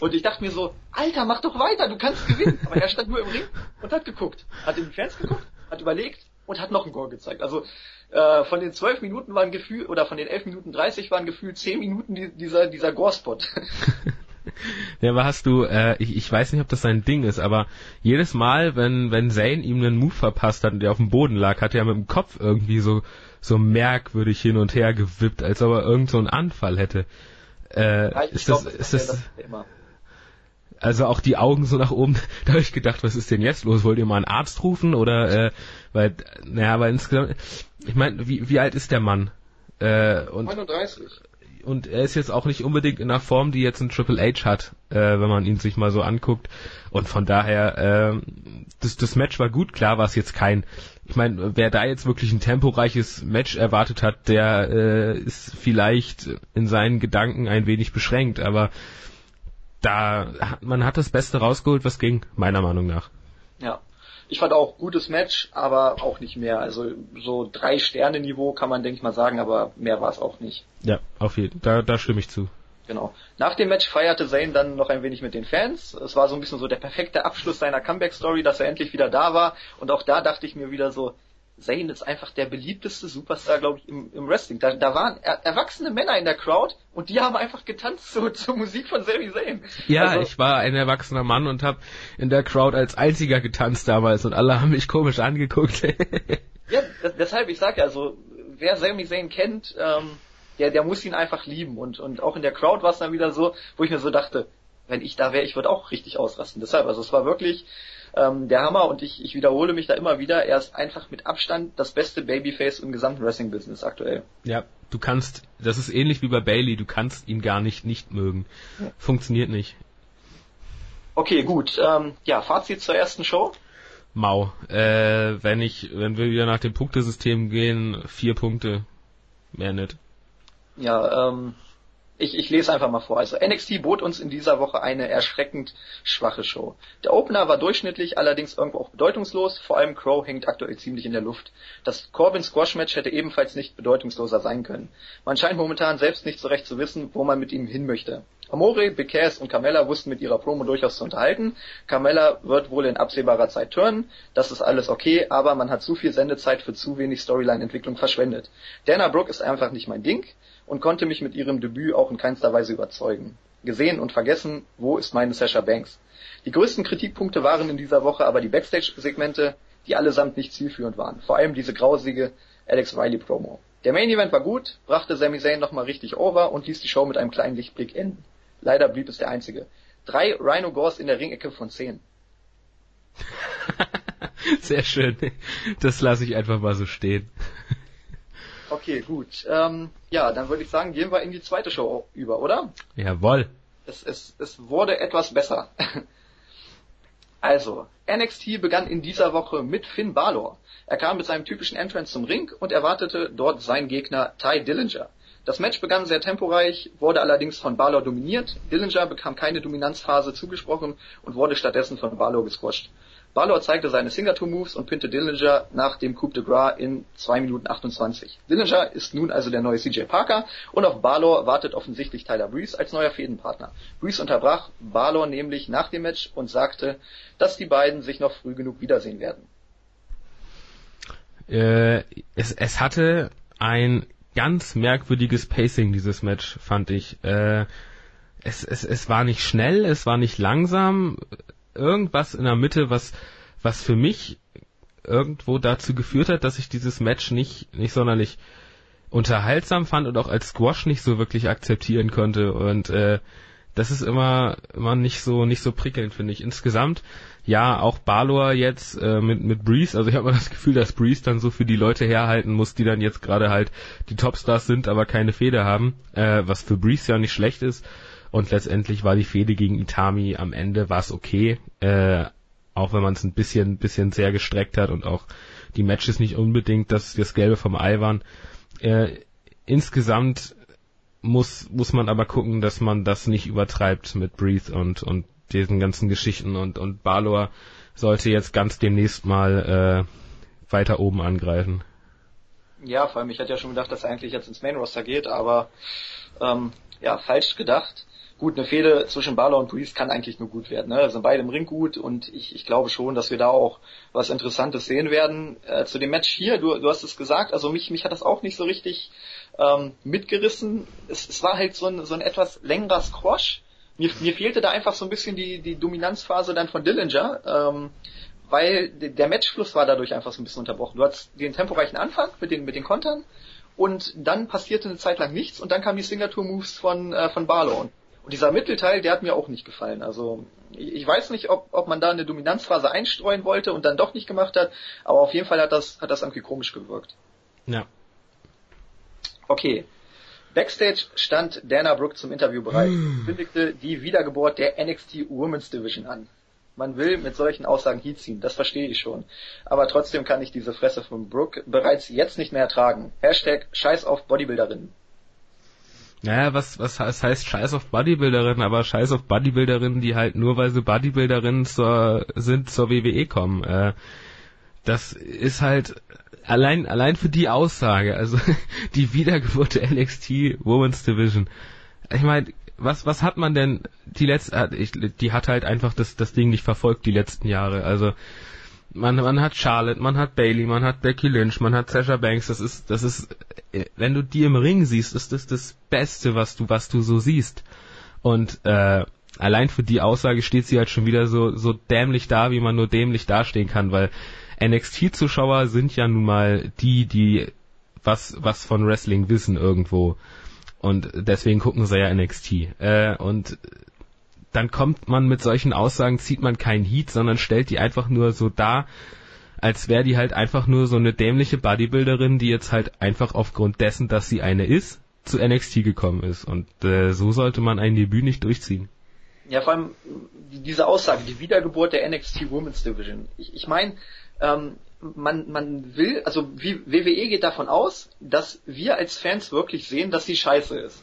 Und ich dachte mir so, Alter, mach doch weiter, du kannst gewinnen. Aber er stand nur im Ring und hat geguckt. Hat in die Fans geguckt, hat überlegt und hat noch einen Gore gezeigt. Also äh, von den zwölf Minuten waren Gefühl, oder von den elf Minuten dreißig waren gefühlt zehn Minuten die, dieser, dieser Gore-Spot. *laughs* Ja, aber hast du, äh, ich, ich weiß nicht, ob das sein Ding ist, aber jedes Mal, wenn, wenn Zane ihm einen Move verpasst hat und der auf dem Boden lag, hat er mit dem Kopf irgendwie so, so merkwürdig hin und her gewippt, als ob er irgend so einen Anfall hätte. Äh, ist glaub, das, ist das, das also auch die Augen so nach oben, *laughs* da habe ich gedacht, was ist denn jetzt los? Wollt ihr mal einen Arzt rufen oder äh, weil naja, aber insgesamt ich meine, wie, wie alt ist der Mann? Äh, und 39 und er ist jetzt auch nicht unbedingt in einer Form, die jetzt ein Triple H hat, äh, wenn man ihn sich mal so anguckt. Und von daher, äh, das, das Match war gut, klar war es jetzt kein, ich meine, wer da jetzt wirklich ein temporeiches Match erwartet hat, der äh, ist vielleicht in seinen Gedanken ein wenig beschränkt, aber da man hat das Beste rausgeholt, was ging, meiner Meinung nach. Ja. Ich fand auch gutes Match, aber auch nicht mehr. Also so drei Sterne Niveau kann man denke ich mal sagen, aber mehr war es auch nicht. Ja, auf jeden Fall. Da, da stimme ich zu. Genau. Nach dem Match feierte Zane dann noch ein wenig mit den Fans. Es war so ein bisschen so der perfekte Abschluss seiner Comeback-Story, dass er endlich wieder da war. Und auch da dachte ich mir wieder so, Zayn ist einfach der beliebteste Superstar, glaube ich, im, im Wrestling. Da, da waren er, erwachsene Männer in der Crowd und die haben einfach getanzt zu, zur Musik von Sami Zayn. Ja, also, ich war ein erwachsener Mann und habe in der Crowd als einziger getanzt damals und alle haben mich komisch angeguckt. *laughs* ja, deshalb, ich sag ja, also wer Sami Zayn kennt, ähm, der, der muss ihn einfach lieben und, und auch in der Crowd war es dann wieder so, wo ich mir so dachte, wenn ich da wäre, ich würde auch richtig ausrasten. Deshalb, also es war wirklich ähm, der Hammer und ich, ich wiederhole mich da immer wieder, er ist einfach mit Abstand das beste Babyface im gesamten Wrestling-Business aktuell. Ja, du kannst, das ist ähnlich wie bei Bailey, du kannst ihn gar nicht nicht mögen. Funktioniert nicht. Okay, gut. Ähm, ja, Fazit zur ersten Show. Mau. Äh, wenn ich, wenn wir wieder nach dem Punktesystem gehen, vier Punkte. Mehr nicht. Ja, ähm, ich, ich lese einfach mal vor. Also NXT bot uns in dieser Woche eine erschreckend schwache Show. Der Opener war durchschnittlich, allerdings irgendwo auch bedeutungslos. Vor allem Crow hängt aktuell ziemlich in der Luft. Das Corbin Squash Match hätte ebenfalls nicht bedeutungsloser sein können. Man scheint momentan selbst nicht so recht zu wissen, wo man mit ihm hin möchte. Amore, Becass und Carmella wussten mit ihrer Promo durchaus zu unterhalten. Carmella wird wohl in absehbarer Zeit turnen. Das ist alles okay, aber man hat zu viel Sendezeit für zu wenig Storyline-Entwicklung verschwendet. Dana Brooke ist einfach nicht mein Ding und konnte mich mit ihrem Debüt auch in keinster Weise überzeugen. Gesehen und vergessen, wo ist meine Sasha Banks? Die größten Kritikpunkte waren in dieser Woche aber die Backstage-Segmente, die allesamt nicht zielführend waren. Vor allem diese grausige Alex Riley-Promo. Der Main Event war gut, brachte Sami Zayn nochmal richtig over und ließ die Show mit einem kleinen Lichtblick enden. Leider blieb es der einzige. Drei Rhino Gores in der Ringecke von zehn. *laughs* Sehr schön. Das lasse ich einfach mal so stehen. Okay, gut. Ähm, ja, dann würde ich sagen, gehen wir in die zweite Show über, oder? Jawoll. Es, es, es wurde etwas besser. *laughs* also, NXT begann in dieser Woche mit Finn Balor. Er kam mit seinem typischen Entrance zum Ring und erwartete dort seinen Gegner Ty Dillinger. Das Match begann sehr temporeich, wurde allerdings von Balor dominiert. Dillinger bekam keine Dominanzphase zugesprochen und wurde stattdessen von Balor gesquasht. Balor zeigte seine Signature-Moves und pinte Dillinger nach dem Coup de Gras in 2 Minuten 28. Dillinger ist nun also der neue CJ Parker und auf Balor wartet offensichtlich Tyler Breeze als neuer Fädenpartner. Breeze unterbrach Balor nämlich nach dem Match und sagte, dass die beiden sich noch früh genug wiedersehen werden. Äh, es, es hatte ein ganz merkwürdiges Pacing, dieses Match, fand ich. Äh, es, es, es war nicht schnell, es war nicht langsam, irgendwas in der Mitte, was, was für mich irgendwo dazu geführt hat, dass ich dieses Match nicht, nicht sonderlich unterhaltsam fand und auch als Squash nicht so wirklich akzeptieren konnte. Und äh, das ist immer immer nicht so nicht so prickelnd finde ich. Insgesamt ja auch Balor jetzt äh, mit mit Breeze. Also ich habe das Gefühl dass Breeze dann so für die Leute herhalten muss die dann jetzt gerade halt die Topstars sind aber keine Feder haben äh, was für Breeze ja nicht schlecht ist und letztendlich war die Fehde gegen Itami am Ende war es okay, äh, auch wenn man es ein bisschen, bisschen sehr gestreckt hat und auch die Matches nicht unbedingt das, das Gelbe vom Ei waren. Äh, insgesamt muss, muss man aber gucken, dass man das nicht übertreibt mit Breathe und, und diesen ganzen Geschichten und, und Balor sollte jetzt ganz demnächst mal äh, weiter oben angreifen. Ja, vor allem, ich hatte ja schon gedacht, dass er eigentlich jetzt ins Main Roster geht, aber ähm, ja, falsch gedacht gut, eine Fehde zwischen Balor und Priest kann eigentlich nur gut werden. Ne? Sind beide im Ring gut und ich, ich glaube schon, dass wir da auch was Interessantes sehen werden. Äh, zu dem Match hier, du, du hast es gesagt, also mich, mich hat das auch nicht so richtig ähm, mitgerissen. Es, es war halt so ein, so ein etwas längerer Squash. Mir, mir fehlte da einfach so ein bisschen die, die Dominanzphase dann von Dillinger. Ähm, weil der Matchfluss war dadurch einfach so ein bisschen unterbrochen. Du hattest den temporeichen Anfang mit den, mit den Kontern und dann passierte eine Zeit lang nichts und dann kamen die Signature-Moves von, äh, von Balor. Und und dieser Mittelteil, der hat mir auch nicht gefallen. Also ich weiß nicht, ob, ob man da eine Dominanzphase einstreuen wollte und dann doch nicht gemacht hat, aber auf jeden Fall hat das, hat das irgendwie komisch gewirkt. Ja. Okay. Backstage stand Dana Brooke zum Interview bereit und kündigte die Wiedergeburt der NXT Women's Division an. Man will mit solchen Aussagen Heat ziehen, das verstehe ich schon. Aber trotzdem kann ich diese Fresse von Brooke bereits jetzt nicht mehr ertragen. Hashtag Scheiß auf Bodybuilderinnen. Naja, was, was es heißt Scheiß auf Bodybuilderinnen, aber Scheiß auf Bodybuilderinnen, die halt nur weil sie Bodybuilderinnen zur, sind, zur WWE kommen. Äh, das ist halt allein, allein für die Aussage, also *laughs* die Wiedergeburt der *laughs* NXT Women's Division. Ich meine, was, was hat man denn die letzte, die hat halt einfach das, das Ding nicht verfolgt die letzten Jahre. Also man, man hat Charlotte, man hat Bailey, man hat Becky Lynch, man hat Sasha Banks. Das ist, das ist, wenn du die im Ring siehst, ist das das Beste, was du, was du so siehst. Und äh, allein für die Aussage steht sie halt schon wieder so, so dämlich da, wie man nur dämlich dastehen kann, weil NXT-Zuschauer sind ja nun mal die, die was, was von Wrestling wissen irgendwo. Und deswegen gucken sie ja NXT. Äh, und dann kommt man mit solchen Aussagen, zieht man keinen Heat, sondern stellt die einfach nur so dar, als wäre die halt einfach nur so eine dämliche Bodybuilderin, die jetzt halt einfach aufgrund dessen, dass sie eine ist, zu NXT gekommen ist. Und äh, so sollte man ein Debüt nicht durchziehen. Ja, vor allem diese Aussage, die Wiedergeburt der NXT Women's Division. Ich, ich meine, ähm, man, man will, also wie, WWE geht davon aus, dass wir als Fans wirklich sehen, dass sie scheiße ist.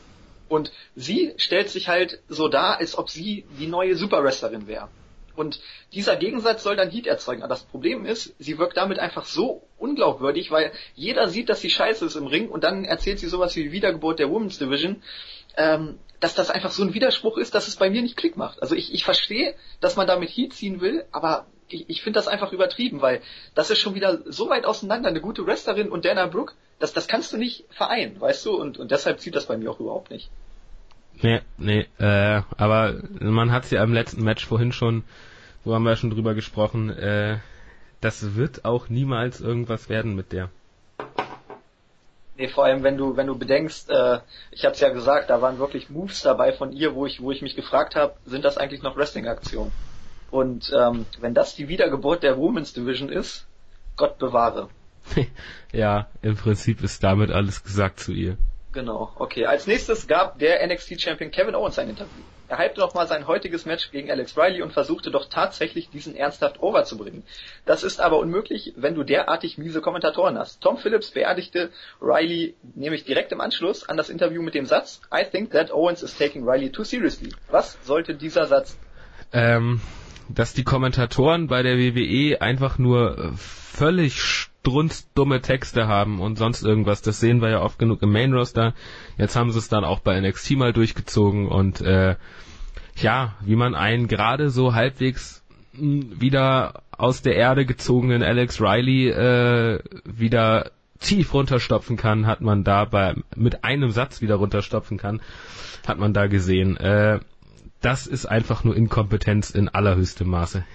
Und sie stellt sich halt so dar, als ob sie die neue Superwrestlerin wäre. Und dieser Gegensatz soll dann Heat erzeugen. Aber das Problem ist, sie wirkt damit einfach so unglaubwürdig, weil jeder sieht, dass sie scheiße ist im Ring und dann erzählt sie sowas wie Wiedergeburt der Women's Division, ähm, dass das einfach so ein Widerspruch ist, dass es bei mir nicht Klick macht. Also ich, ich verstehe, dass man damit Heat ziehen will, aber ich, ich finde das einfach übertrieben, weil das ist schon wieder so weit auseinander. Eine gute Wrestlerin und Dana Brooke, das, das kannst du nicht vereinen, weißt du? Und, und deshalb zieht das bei mir auch überhaupt nicht. Nee, nee, äh, aber man hat ja im letzten Match vorhin schon, wo haben wir schon drüber gesprochen, äh, das wird auch niemals irgendwas werden mit der. Nee, vor allem wenn du, wenn du bedenkst, äh, ich hab's ja gesagt, da waren wirklich Moves dabei von ihr, wo ich, wo ich mich gefragt habe, sind das eigentlich noch Wrestling-Aktionen? Und ähm, wenn das die Wiedergeburt der Women's Division ist, Gott bewahre. *laughs* ja, im Prinzip ist damit alles gesagt zu ihr. Genau, okay. Als nächstes gab der NXT Champion Kevin Owens ein Interview. Er hypte nochmal sein heutiges Match gegen Alex Riley und versuchte doch tatsächlich diesen ernsthaft overzubringen. Das ist aber unmöglich, wenn du derartig miese Kommentatoren hast. Tom Phillips beerdigte Riley nämlich direkt im Anschluss an das Interview mit dem Satz I think that Owens is taking Riley too seriously. Was sollte dieser Satz? Ähm, dass die Kommentatoren bei der WWE einfach nur äh, völlig strunzdumme Texte haben und sonst irgendwas. Das sehen wir ja oft genug im Main Roster. Jetzt haben sie es dann auch bei NXT mal durchgezogen und äh, ja, wie man einen gerade so halbwegs hm, wieder aus der Erde gezogenen Alex Riley äh, wieder tief runterstopfen kann, hat man da bei mit einem Satz wieder runterstopfen kann, hat man da gesehen. Äh, das ist einfach nur Inkompetenz in allerhöchstem Maße.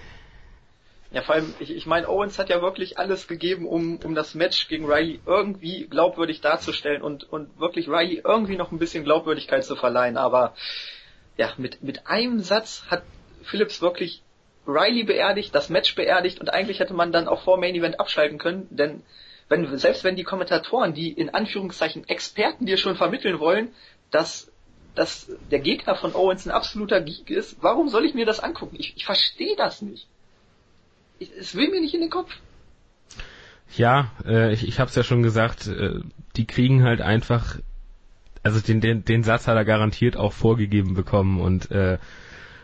Ja, vor allem, ich, ich meine, Owens hat ja wirklich alles gegeben, um, um das Match gegen Riley irgendwie glaubwürdig darzustellen und, und wirklich Riley irgendwie noch ein bisschen Glaubwürdigkeit zu verleihen. Aber ja, mit, mit einem Satz hat Phillips wirklich Riley beerdigt, das Match beerdigt und eigentlich hätte man dann auch vor Main Event abschalten können, denn wenn, selbst wenn die Kommentatoren, die in Anführungszeichen Experten dir schon vermitteln wollen, dass dass der Gegner von Owens ein absoluter Geek ist, warum soll ich mir das angucken? Ich, ich verstehe das nicht. Ich, es will mir nicht in den Kopf. Ja, äh, ich, ich habe es ja schon gesagt, äh, die kriegen halt einfach, also den, den, den Satz hat er garantiert auch vorgegeben bekommen und äh,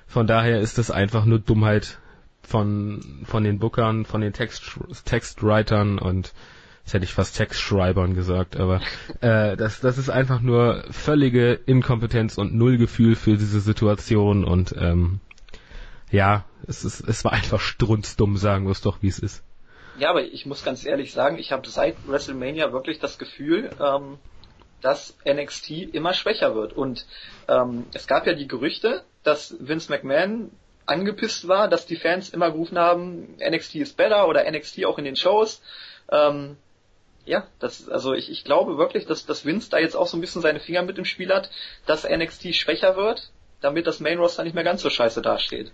von daher ist das einfach nur Dummheit von von den Bookern, von den Text Textwritern und Jetzt hätte ich fast Textschreibern gesagt, aber *laughs* äh, das, das ist einfach nur völlige Inkompetenz und Nullgefühl für diese Situation und ähm, ja, es ist, es war einfach strunzdumm, sagen wir es doch, wie es ist. Ja, aber ich muss ganz ehrlich sagen, ich habe seit WrestleMania wirklich das Gefühl, ähm, dass NXT immer schwächer wird. Und ähm, es gab ja die Gerüchte, dass Vince McMahon angepisst war, dass die Fans immer gerufen haben, NXT ist better oder NXT auch in den Shows. Ähm, ja, das, also ich, ich glaube wirklich, dass, dass Vince da jetzt auch so ein bisschen seine Finger mit im Spiel hat, dass NXT schwächer wird, damit das Main Roster nicht mehr ganz so scheiße dasteht.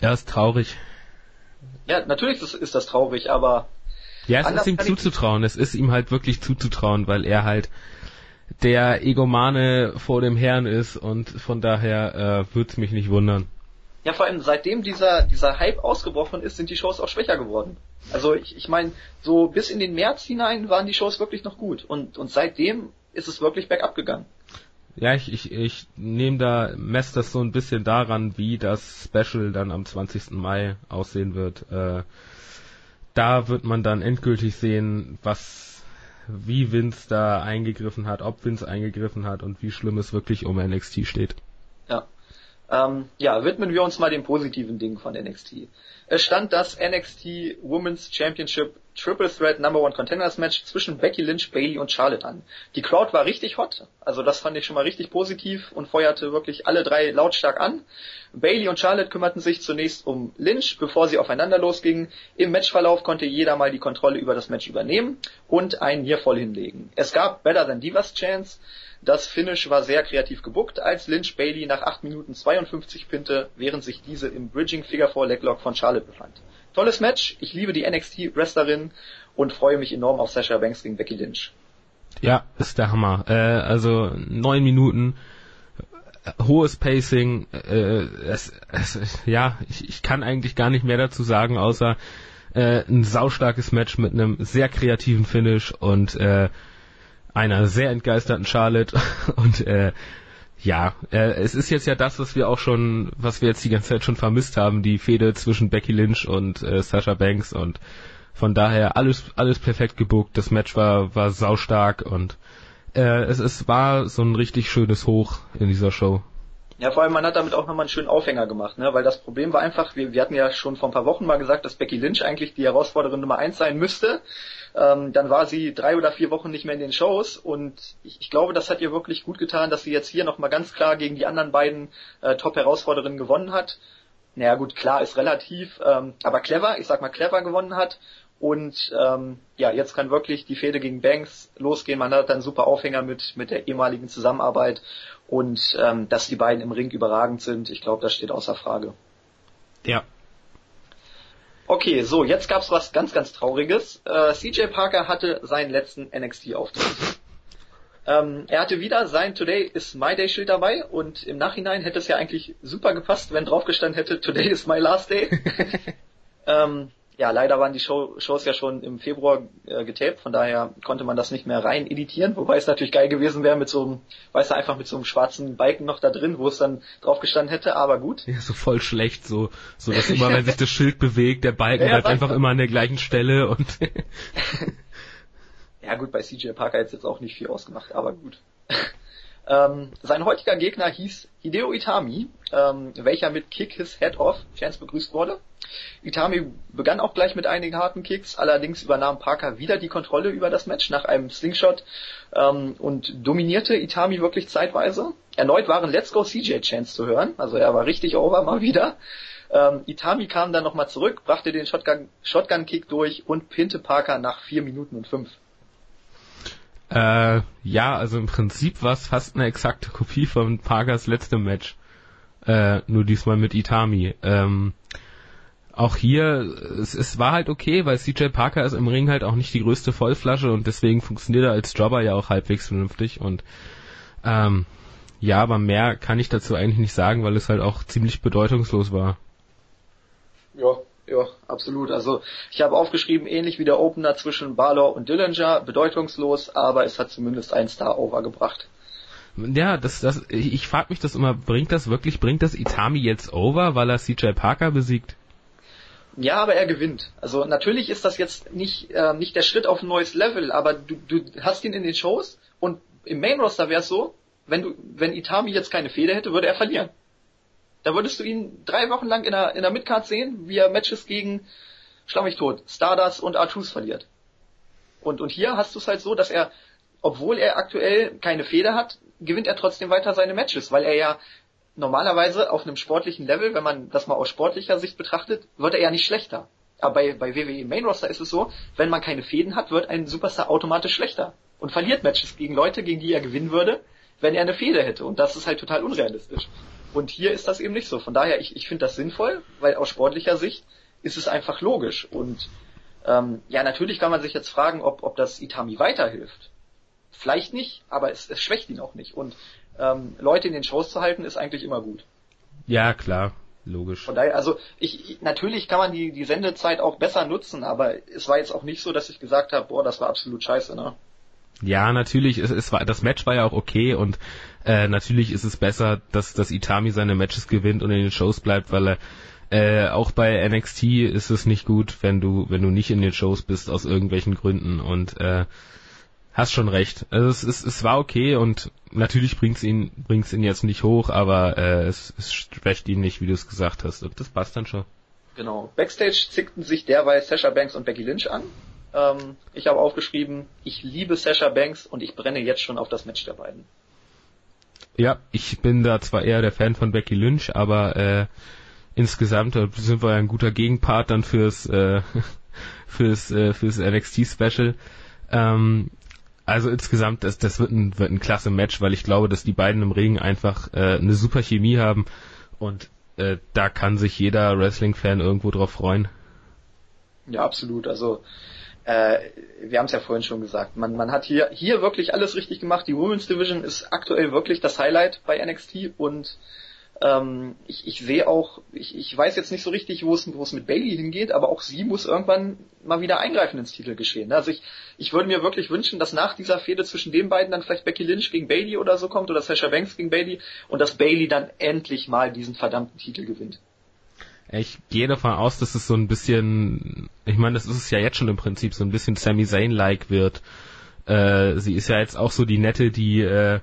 Ja, ist traurig. Ja, natürlich ist, ist das traurig, aber. Ja, es ist ihm zuzutrauen. Es ist ihm halt wirklich zuzutrauen, weil er halt der Egomane vor dem Herrn ist und von daher äh, würde es mich nicht wundern. Ja, vor allem seitdem dieser, dieser Hype ausgebrochen ist, sind die Shows auch schwächer geworden. Also ich, ich meine, so bis in den März hinein waren die Shows wirklich noch gut. Und, und seitdem ist es wirklich bergab gegangen. Ja, ich, ich, ich nehme da, messe das so ein bisschen daran, wie das Special dann am 20. Mai aussehen wird. Äh, da wird man dann endgültig sehen, was, wie Vince da eingegriffen hat, ob Vince eingegriffen hat und wie schlimm es wirklich um NXT steht. Ja. Ähm, ja, widmen wir uns mal den positiven Dingen von NXT. Es stand das NXT Women's Championship Triple Threat Number One Contenders Match zwischen Becky Lynch, Bailey und Charlotte an. Die Crowd war richtig hot, also das fand ich schon mal richtig positiv und feuerte wirklich alle drei lautstark an. Bailey und Charlotte kümmerten sich zunächst um Lynch, bevor sie aufeinander losgingen. Im Matchverlauf konnte jeder mal die Kontrolle über das Match übernehmen und einen hier voll hinlegen. Es gab Better Than Divas Chance, das Finish war sehr kreativ gebuckt, als Lynch Bailey nach 8 Minuten 52 pinte, während sich diese im Bridging Figure 4 Leglock von Charlotte befand. Tolles Match, ich liebe die NXT Wrestlerin und freue mich enorm auf Sasha Banks gegen Becky Lynch. Ja, ist der Hammer. Äh, also neun Minuten hohes Pacing, äh, es, es, ja, ich, ich kann eigentlich gar nicht mehr dazu sagen, außer äh, ein saustarkes Match mit einem sehr kreativen Finish und äh, einer sehr entgeisterten Charlotte *laughs* und äh, ja, äh, es ist jetzt ja das, was wir auch schon, was wir jetzt die ganze Zeit schon vermisst haben, die Fehde zwischen Becky Lynch und äh, Sasha Banks und von daher alles alles perfekt gebuckt. Das Match war war saustark und äh, es, es war so ein richtig schönes Hoch in dieser Show. Ja, vor allem man hat damit auch nochmal einen schönen Aufhänger gemacht, ne? weil das Problem war einfach, wir, wir hatten ja schon vor ein paar Wochen mal gesagt, dass Becky Lynch eigentlich die Herausforderin Nummer eins sein müsste. Ähm, dann war sie drei oder vier Wochen nicht mehr in den Shows und ich, ich glaube, das hat ihr wirklich gut getan, dass sie jetzt hier nochmal ganz klar gegen die anderen beiden äh, Top-Herausforderinnen gewonnen hat. Naja gut, klar ist relativ, ähm, aber clever, ich sag mal clever gewonnen hat und ähm, ja, jetzt kann wirklich die Fehde gegen Banks losgehen. Man hat dann super Aufhänger mit, mit der ehemaligen Zusammenarbeit und ähm, dass die beiden im Ring überragend sind, ich glaube, das steht außer Frage. Ja. Okay, so, jetzt gab's was ganz, ganz Trauriges. Äh, CJ Parker hatte seinen letzten NXT-Auftritt. Ähm, er hatte wieder sein Today is my day Schild dabei und im Nachhinein hätte es ja eigentlich super gepasst, wenn draufgestanden hätte Today is my last day. *laughs* ähm, ja, leider waren die Show, Shows ja schon im Februar äh, getaped, von daher konnte man das nicht mehr rein editieren, wobei es natürlich geil gewesen wäre mit so einem, weißt du, einfach mit so einem schwarzen Balken noch da drin, wo es dann drauf gestanden hätte, aber gut. Ja, so voll schlecht, so, so dass *laughs* immer, wenn sich das Schild bewegt, der Balken ja, bleibt einfach immer an der gleichen Stelle und. *laughs* *laughs* ja gut, bei CJ Parker jetzt jetzt auch nicht viel ausgemacht, aber gut. Ähm, sein heutiger Gegner hieß Hideo Itami, ähm, welcher mit Kick His Head Off Chance begrüßt wurde. Itami begann auch gleich mit einigen harten Kicks, allerdings übernahm Parker wieder die Kontrolle über das Match nach einem Slingshot ähm, und dominierte Itami wirklich zeitweise. Erneut waren Let's Go CJ Chance zu hören, also er war richtig over mal wieder. Ähm, Itami kam dann nochmal zurück, brachte den Shotgun, Shotgun Kick durch und pinte Parker nach vier Minuten und fünf. Äh, ja, also im Prinzip war es fast eine exakte Kopie von Parkers letztem Match. Äh, nur diesmal mit Itami. Ähm, auch hier, es, es war halt okay, weil CJ Parker ist im Ring halt auch nicht die größte Vollflasche und deswegen funktioniert er als Jobber ja auch halbwegs vernünftig und ähm, ja, aber mehr kann ich dazu eigentlich nicht sagen, weil es halt auch ziemlich bedeutungslos war. Ja, ja, absolut. Also ich habe aufgeschrieben, ähnlich wie der Opener zwischen Balor und Dillinger, bedeutungslos, aber es hat zumindest ein Star-Over gebracht. Ja, das, das, ich, ich frage mich das immer, bringt das wirklich, bringt das Itami jetzt over, weil er CJ Parker besiegt? Ja, aber er gewinnt. Also natürlich ist das jetzt nicht, äh, nicht der Schritt auf ein neues Level, aber du, du hast ihn in den Shows und im Main Roster wäre es so, wenn du, wenn Itami jetzt keine Fehde hätte, würde er verlieren. Da würdest du ihn drei Wochen lang in der, in der Midcard sehen, wie er Matches gegen, schlag mich tot, Stardust und Artus verliert. Und, und hier hast du es halt so, dass er, obwohl er aktuell keine Feder hat, gewinnt er trotzdem weiter seine Matches, weil er ja normalerweise auf einem sportlichen Level, wenn man das mal aus sportlicher Sicht betrachtet, wird er ja nicht schlechter. Aber bei, bei WWE Main Roster ist es so, wenn man keine Fäden hat, wird ein Superstar automatisch schlechter und verliert Matches gegen Leute, gegen die er gewinnen würde, wenn er eine Fehde hätte. Und das ist halt total unrealistisch. Und hier ist das eben nicht so. Von daher, ich, ich finde das sinnvoll, weil aus sportlicher Sicht ist es einfach logisch. Und ähm, ja, natürlich kann man sich jetzt fragen, ob, ob das Itami weiterhilft. Vielleicht nicht, aber es, es schwächt ihn auch nicht. Und ähm, Leute in den Shows zu halten, ist eigentlich immer gut. Ja, klar, logisch. Von daher, also ich, ich natürlich kann man die, die Sendezeit auch besser nutzen, aber es war jetzt auch nicht so, dass ich gesagt habe, boah, das war absolut scheiße, ne? Ja, natürlich, es, es war, das Match war ja auch okay und äh, natürlich ist es besser, dass, dass Itami seine Matches gewinnt und in den Shows bleibt, weil er äh, auch bei NXT ist es nicht gut, wenn du, wenn du nicht in den Shows bist aus irgendwelchen Gründen und äh, hast schon recht. Also es, es, es war okay und natürlich bringt's ihn, bringt's ihn jetzt nicht hoch, aber äh, es, es schwächt ihn nicht, wie du es gesagt hast. Das passt dann schon. Genau. Backstage zickten sich derweil Sasha Banks und Becky Lynch an. Ähm, ich habe aufgeschrieben, ich liebe Sasha Banks und ich brenne jetzt schon auf das Match der beiden. Ja, ich bin da zwar eher der Fan von Becky Lynch, aber äh, insgesamt sind wir ein guter Gegenpart dann fürs äh, *laughs* fürs äh, fürs NXT Special. Ähm, also insgesamt, das, das wird ein, wird ein klasse Match, weil ich glaube, dass die beiden im Ring einfach äh, eine super Chemie haben und äh, da kann sich jeder Wrestling-Fan irgendwo drauf freuen. Ja, absolut. Also äh, wir haben es ja vorhin schon gesagt, man, man hat hier, hier wirklich alles richtig gemacht. Die Women's Division ist aktuell wirklich das Highlight bei NXT und ähm, ich, ich sehe auch, ich, ich weiß jetzt nicht so richtig, wo es, wo es mit Bailey hingeht, aber auch sie muss irgendwann mal wieder eingreifen ins Titelgeschehen. Also ich, ich würde mir wirklich wünschen, dass nach dieser Fehde zwischen den beiden dann vielleicht Becky Lynch gegen Bailey oder so kommt oder Sasha Banks gegen Bailey und dass Bailey dann endlich mal diesen verdammten Titel gewinnt. Ich gehe davon aus, dass es so ein bisschen, ich meine, das ist es ja jetzt schon im Prinzip, so ein bisschen Sami Zayn-like wird. Äh, sie ist ja jetzt auch so die Nette, die äh,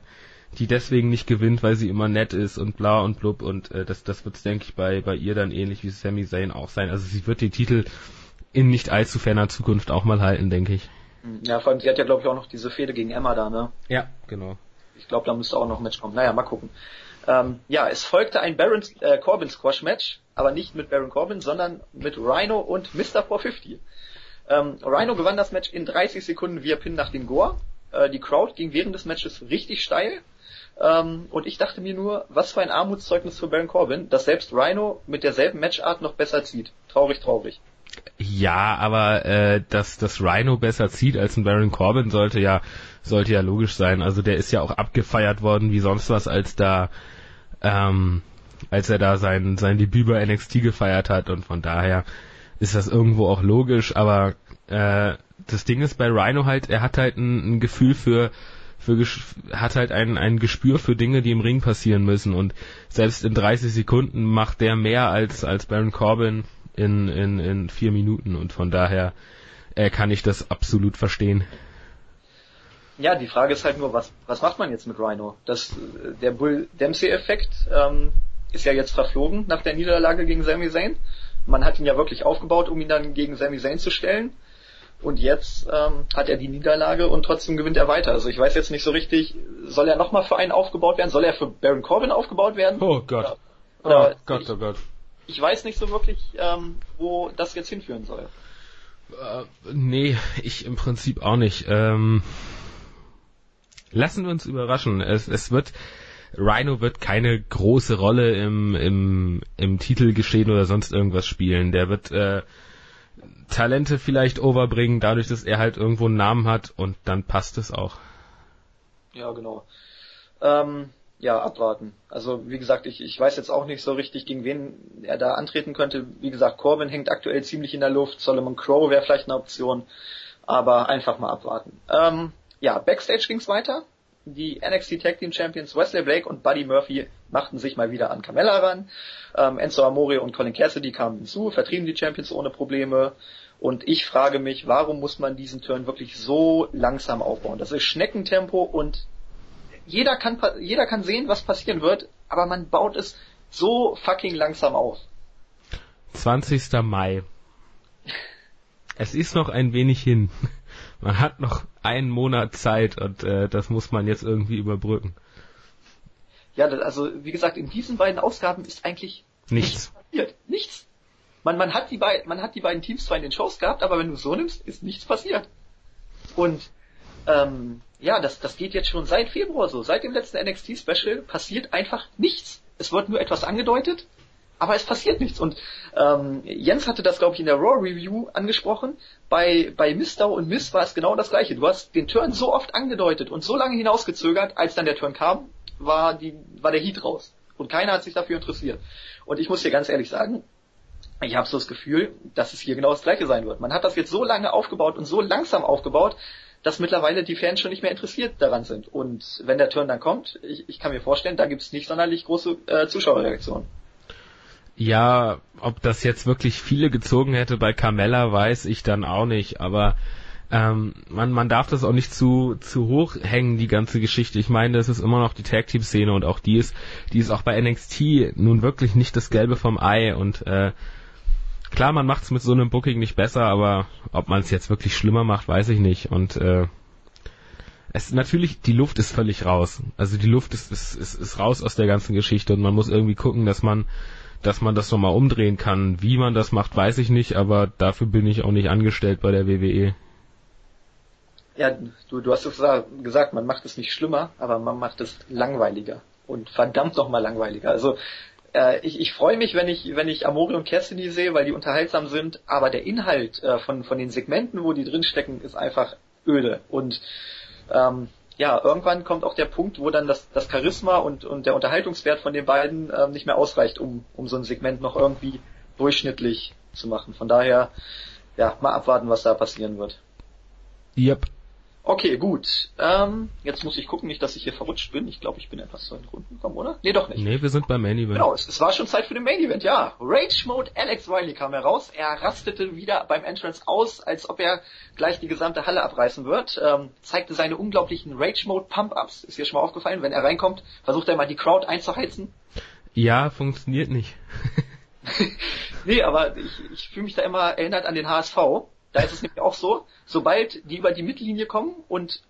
die deswegen nicht gewinnt, weil sie immer nett ist und bla und blub und äh, das, das wird denke ich, bei, bei ihr dann ähnlich wie Sami Zayn auch sein. Also sie wird den Titel in nicht allzu ferner Zukunft auch mal halten, denke ich. Ja, vor allem, sie hat ja, glaube ich, auch noch diese Fehde gegen Emma da, ne? Ja, genau. Ich glaube, da müsste auch noch ein Match kommen. Naja, mal gucken. Ähm, ja, es folgte ein Baron äh, Corbin Squash Match, aber nicht mit Baron Corbin, sondern mit Rhino und Mr. 450. Ähm, Rhino gewann das Match in 30 Sekunden via Pin nach dem Gore. Äh, die Crowd ging während des Matches richtig steil. Ähm, und ich dachte mir nur, was für ein Armutszeugnis für Baron Corbin, dass selbst Rhino mit derselben Matchart noch besser zieht. Traurig, traurig. Ja, aber äh, dass das Rhino besser zieht als ein Baron Corbin sollte ja sollte ja logisch sein. Also der ist ja auch abgefeiert worden wie sonst was, als da ähm, als er da sein sein Debüt bei NXT gefeiert hat und von daher ist das irgendwo auch logisch. Aber äh, das Ding ist bei Rhino halt, er hat halt ein, ein Gefühl für für hat halt ein, ein Gespür für Dinge, die im Ring passieren müssen und selbst in 30 Sekunden macht der mehr als als Baron Corbin in in in vier Minuten und von daher äh, kann ich das absolut verstehen. Ja, die Frage ist halt nur, was was macht man jetzt mit Rhino? Das der Bull Dempsey Effekt ähm, ist ja jetzt verflogen nach der Niederlage gegen Sami Zayn. Man hat ihn ja wirklich aufgebaut, um ihn dann gegen Sami Zayn zu stellen und jetzt ähm, hat er die Niederlage und trotzdem gewinnt er weiter. Also ich weiß jetzt nicht so richtig, soll er nochmal für einen aufgebaut werden? Soll er für Baron Corbin aufgebaut werden? Oh Gott. Oder, oh Gott, ich, oh Gott. Ich weiß nicht so wirklich, ähm, wo das jetzt hinführen soll. Äh, nee, ich im Prinzip auch nicht. Ähm, lassen wir uns überraschen. Es, es wird Rhino wird keine große Rolle im, im, im Titelgeschehen oder sonst irgendwas spielen. Der wird äh, Talente vielleicht overbringen, dadurch, dass er halt irgendwo einen Namen hat und dann passt es auch. Ja, genau. Ähm, ja, abwarten. Also wie gesagt, ich, ich weiß jetzt auch nicht so richtig, gegen wen er da antreten könnte. Wie gesagt, Corbin hängt aktuell ziemlich in der Luft, Solomon Crow wäre vielleicht eine Option, aber einfach mal abwarten. Ähm, ja, Backstage ging's weiter. Die NXT Tag Team Champions Wesley Blake und Buddy Murphy machten sich mal wieder an Carmella ran. Ähm, Enzo Amore und Colin Cassidy kamen hinzu, vertrieben die Champions ohne Probleme. Und ich frage mich, warum muss man diesen Turn wirklich so langsam aufbauen? Das ist Schneckentempo und jeder kann, jeder kann sehen, was passieren wird, aber man baut es so fucking langsam auf. 20. Mai. Es ist noch ein wenig hin. Man hat noch einen Monat Zeit und äh, das muss man jetzt irgendwie überbrücken. Ja, also wie gesagt, in diesen beiden Ausgaben ist eigentlich nichts, nichts passiert. Nichts. Man, man, hat die beiden, man hat die beiden Teams zwar in den Shows gehabt, aber wenn du so nimmst, ist nichts passiert. Und ähm, ja, das, das geht jetzt schon seit Februar so. Seit dem letzten NXT-Special passiert einfach nichts. Es wird nur etwas angedeutet, aber es passiert nichts. Und ähm, Jens hatte das, glaube ich, in der Raw Review angesprochen. Bei, bei Mistau und Miss war es genau das gleiche. Du hast den Turn so oft angedeutet und so lange hinausgezögert, als dann der Turn kam, war, die, war der Heat raus. Und keiner hat sich dafür interessiert. Und ich muss dir ganz ehrlich sagen, ich habe so das Gefühl, dass es hier genau das gleiche sein wird. Man hat das jetzt so lange aufgebaut und so langsam aufgebaut, dass mittlerweile die Fans schon nicht mehr interessiert daran sind. Und wenn der Turn dann kommt, ich, ich kann mir vorstellen, da gibt es nicht sonderlich große äh, Zuschauerreaktionen. Ja, ob das jetzt wirklich viele gezogen hätte bei Carmella, weiß ich dann auch nicht, aber ähm, man, man darf das auch nicht zu, zu hoch hängen, die ganze Geschichte. Ich meine, das ist immer noch die Tag-Team-Szene und auch die ist, die ist auch bei NXT nun wirklich nicht das Gelbe vom Ei und äh, klar, man macht es mit so einem Booking nicht besser, aber ob man es jetzt wirklich schlimmer macht, weiß ich nicht. Und äh, es natürlich, die Luft ist völlig raus. Also die Luft ist, ist, ist, ist raus aus der ganzen Geschichte und man muss irgendwie gucken, dass man dass man das nochmal umdrehen kann. Wie man das macht, weiß ich nicht, aber dafür bin ich auch nicht angestellt bei der WWE. Ja, du, du hast es gesagt, man macht es nicht schlimmer, aber man macht es langweiliger. Und verdammt nochmal langweiliger. Also äh, ich, ich freue mich, wenn ich, wenn ich Amori und Cassidy sehe, weil die unterhaltsam sind, aber der Inhalt äh, von, von den Segmenten, wo die drinstecken, ist einfach öde. Und ähm, ja, irgendwann kommt auch der Punkt, wo dann das, das Charisma und, und der Unterhaltungswert von den beiden ähm, nicht mehr ausreicht, um, um so ein Segment noch irgendwie durchschnittlich zu machen. Von daher, ja, mal abwarten, was da passieren wird. Yep. Okay, gut. Ähm, jetzt muss ich gucken, nicht, dass ich hier verrutscht bin. Ich glaube, ich bin etwas zu den Runden gekommen, oder? Nee, doch nicht. Nee, wir sind beim Main Event. Genau, es, es war schon Zeit für den Main Event, ja. Rage Mode Alex Riley kam heraus. Er rastete wieder beim Entrance aus, als ob er gleich die gesamte Halle abreißen wird. Ähm, zeigte seine unglaublichen Rage Mode Pump-Ups. Ist dir schon mal aufgefallen? Wenn er reinkommt, versucht er mal die Crowd einzuheizen. Ja, funktioniert nicht. *laughs* *laughs* nee, aber ich, ich fühle mich da immer erinnert an den HSV. Da ist es nämlich auch so, sobald die über die Mittellinie kommen und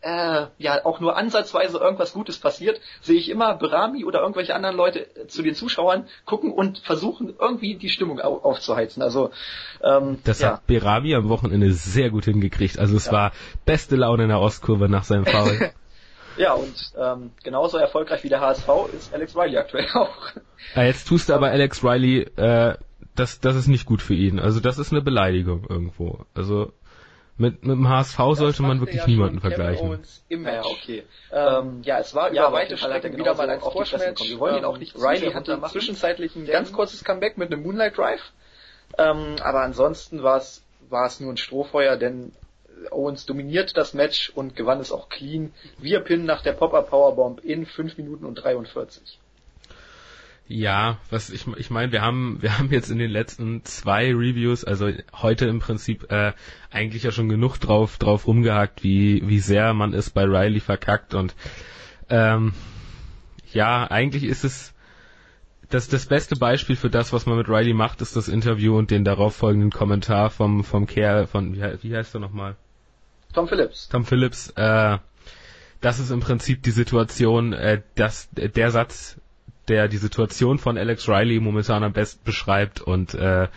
äh, ja auch nur ansatzweise irgendwas Gutes passiert, sehe ich immer Berami oder irgendwelche anderen Leute zu den Zuschauern gucken und versuchen irgendwie die Stimmung au aufzuheizen. Also ähm, das ja. hat Berami am Wochenende sehr gut hingekriegt. Also es ja. war beste Laune in der Ostkurve nach seinem Foul. *laughs* ja und ähm, genauso erfolgreich wie der HSV ist Alex Riley aktuell auch. Ja, jetzt tust du aber Alex Riley äh, das, das ist nicht gut für ihn. Also das ist eine Beleidigung irgendwo. Also mit, mit dem HSV das sollte man wirklich ja niemanden vergleichen. Im Ja, okay. Ähm, ja, es war ja, über weite Strecken wieder mal ein Squash-Match. Wir wollen ihn auch nicht Riley hatte zwischenzeitlich ein ganz kurzes Comeback mit einem Moonlight Drive. Ähm, aber ansonsten war es war es nur ein Strohfeuer, denn Owens dominiert das Match und gewann es auch clean. Wir pinnen nach der Pop-Up Powerbomb in 5 Minuten und 43. Ja, was ich ich meine, wir haben wir haben jetzt in den letzten zwei Reviews, also heute im Prinzip äh, eigentlich ja schon genug drauf drauf rumgehackt, wie wie sehr man es bei Riley verkackt und ähm, ja, eigentlich ist es das das beste Beispiel für das, was man mit Riley macht, ist das Interview und den darauf folgenden Kommentar vom vom Kerl von wie, wie heißt er nochmal? Tom Phillips. Tom Phillips. Äh, das ist im Prinzip die Situation, äh, dass der Satz der die Situation von Alex Riley momentan am besten beschreibt und äh,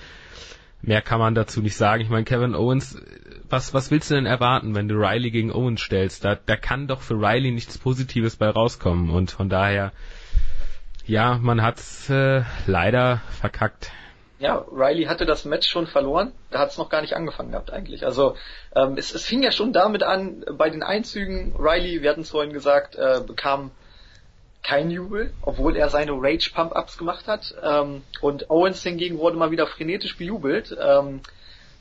mehr kann man dazu nicht sagen. Ich meine, Kevin Owens, was, was willst du denn erwarten, wenn du Riley gegen Owens stellst? Da, da kann doch für Riley nichts Positives bei rauskommen und von daher, ja, man hat's äh, leider verkackt. Ja, Riley hatte das Match schon verloren. Da hat es noch gar nicht angefangen gehabt eigentlich. Also ähm, es, es fing ja schon damit an, bei den Einzügen, Riley, wir hatten es vorhin gesagt, äh, bekam kein Jubel, obwohl er seine Rage Pump-Ups gemacht hat. Ähm, und Owens hingegen wurde mal wieder frenetisch bejubelt. Ähm,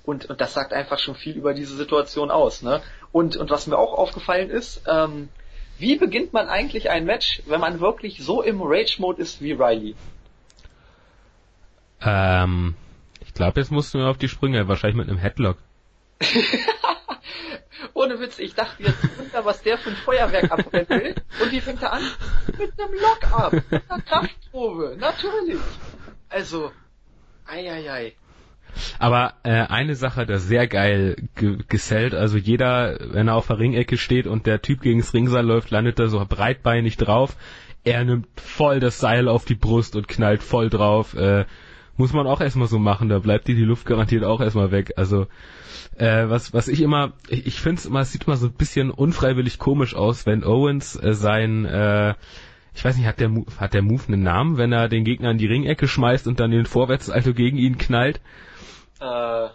und, und das sagt einfach schon viel über diese Situation aus. Ne? Und, und was mir auch aufgefallen ist, ähm, wie beginnt man eigentlich ein Match, wenn man wirklich so im Rage-Mode ist wie Riley? Ähm, ich glaube, jetzt musst du mir auf die Sprünge, wahrscheinlich mit einem Headlock. *laughs* Ohne Witz, ich dachte jetzt, Wunder, was der für ein Feuerwerk abbrennen will. Und wie fängt er an? Mit einem Lock-up, mit einer Kraftprobe, natürlich. Also, eieiei. Aber äh, eine Sache, das sehr geil ge gesellt, also jeder, wenn er auf der Ringecke steht und der Typ gegens Ringseil läuft, landet er so breitbeinig drauf. Er nimmt voll das Seil auf die Brust und knallt voll drauf. Äh, muss man auch erstmal so machen, da bleibt dir die Luft garantiert auch erstmal weg. Also äh, was, was ich immer, ich, ich finde es immer, es sieht immer so ein bisschen unfreiwillig komisch aus, wenn Owens äh, sein, äh, ich weiß nicht, hat der, hat der Move einen Namen, wenn er den Gegner in die Ringecke schmeißt und dann den Vorwärtsalto gegen ihn knallt? Äh,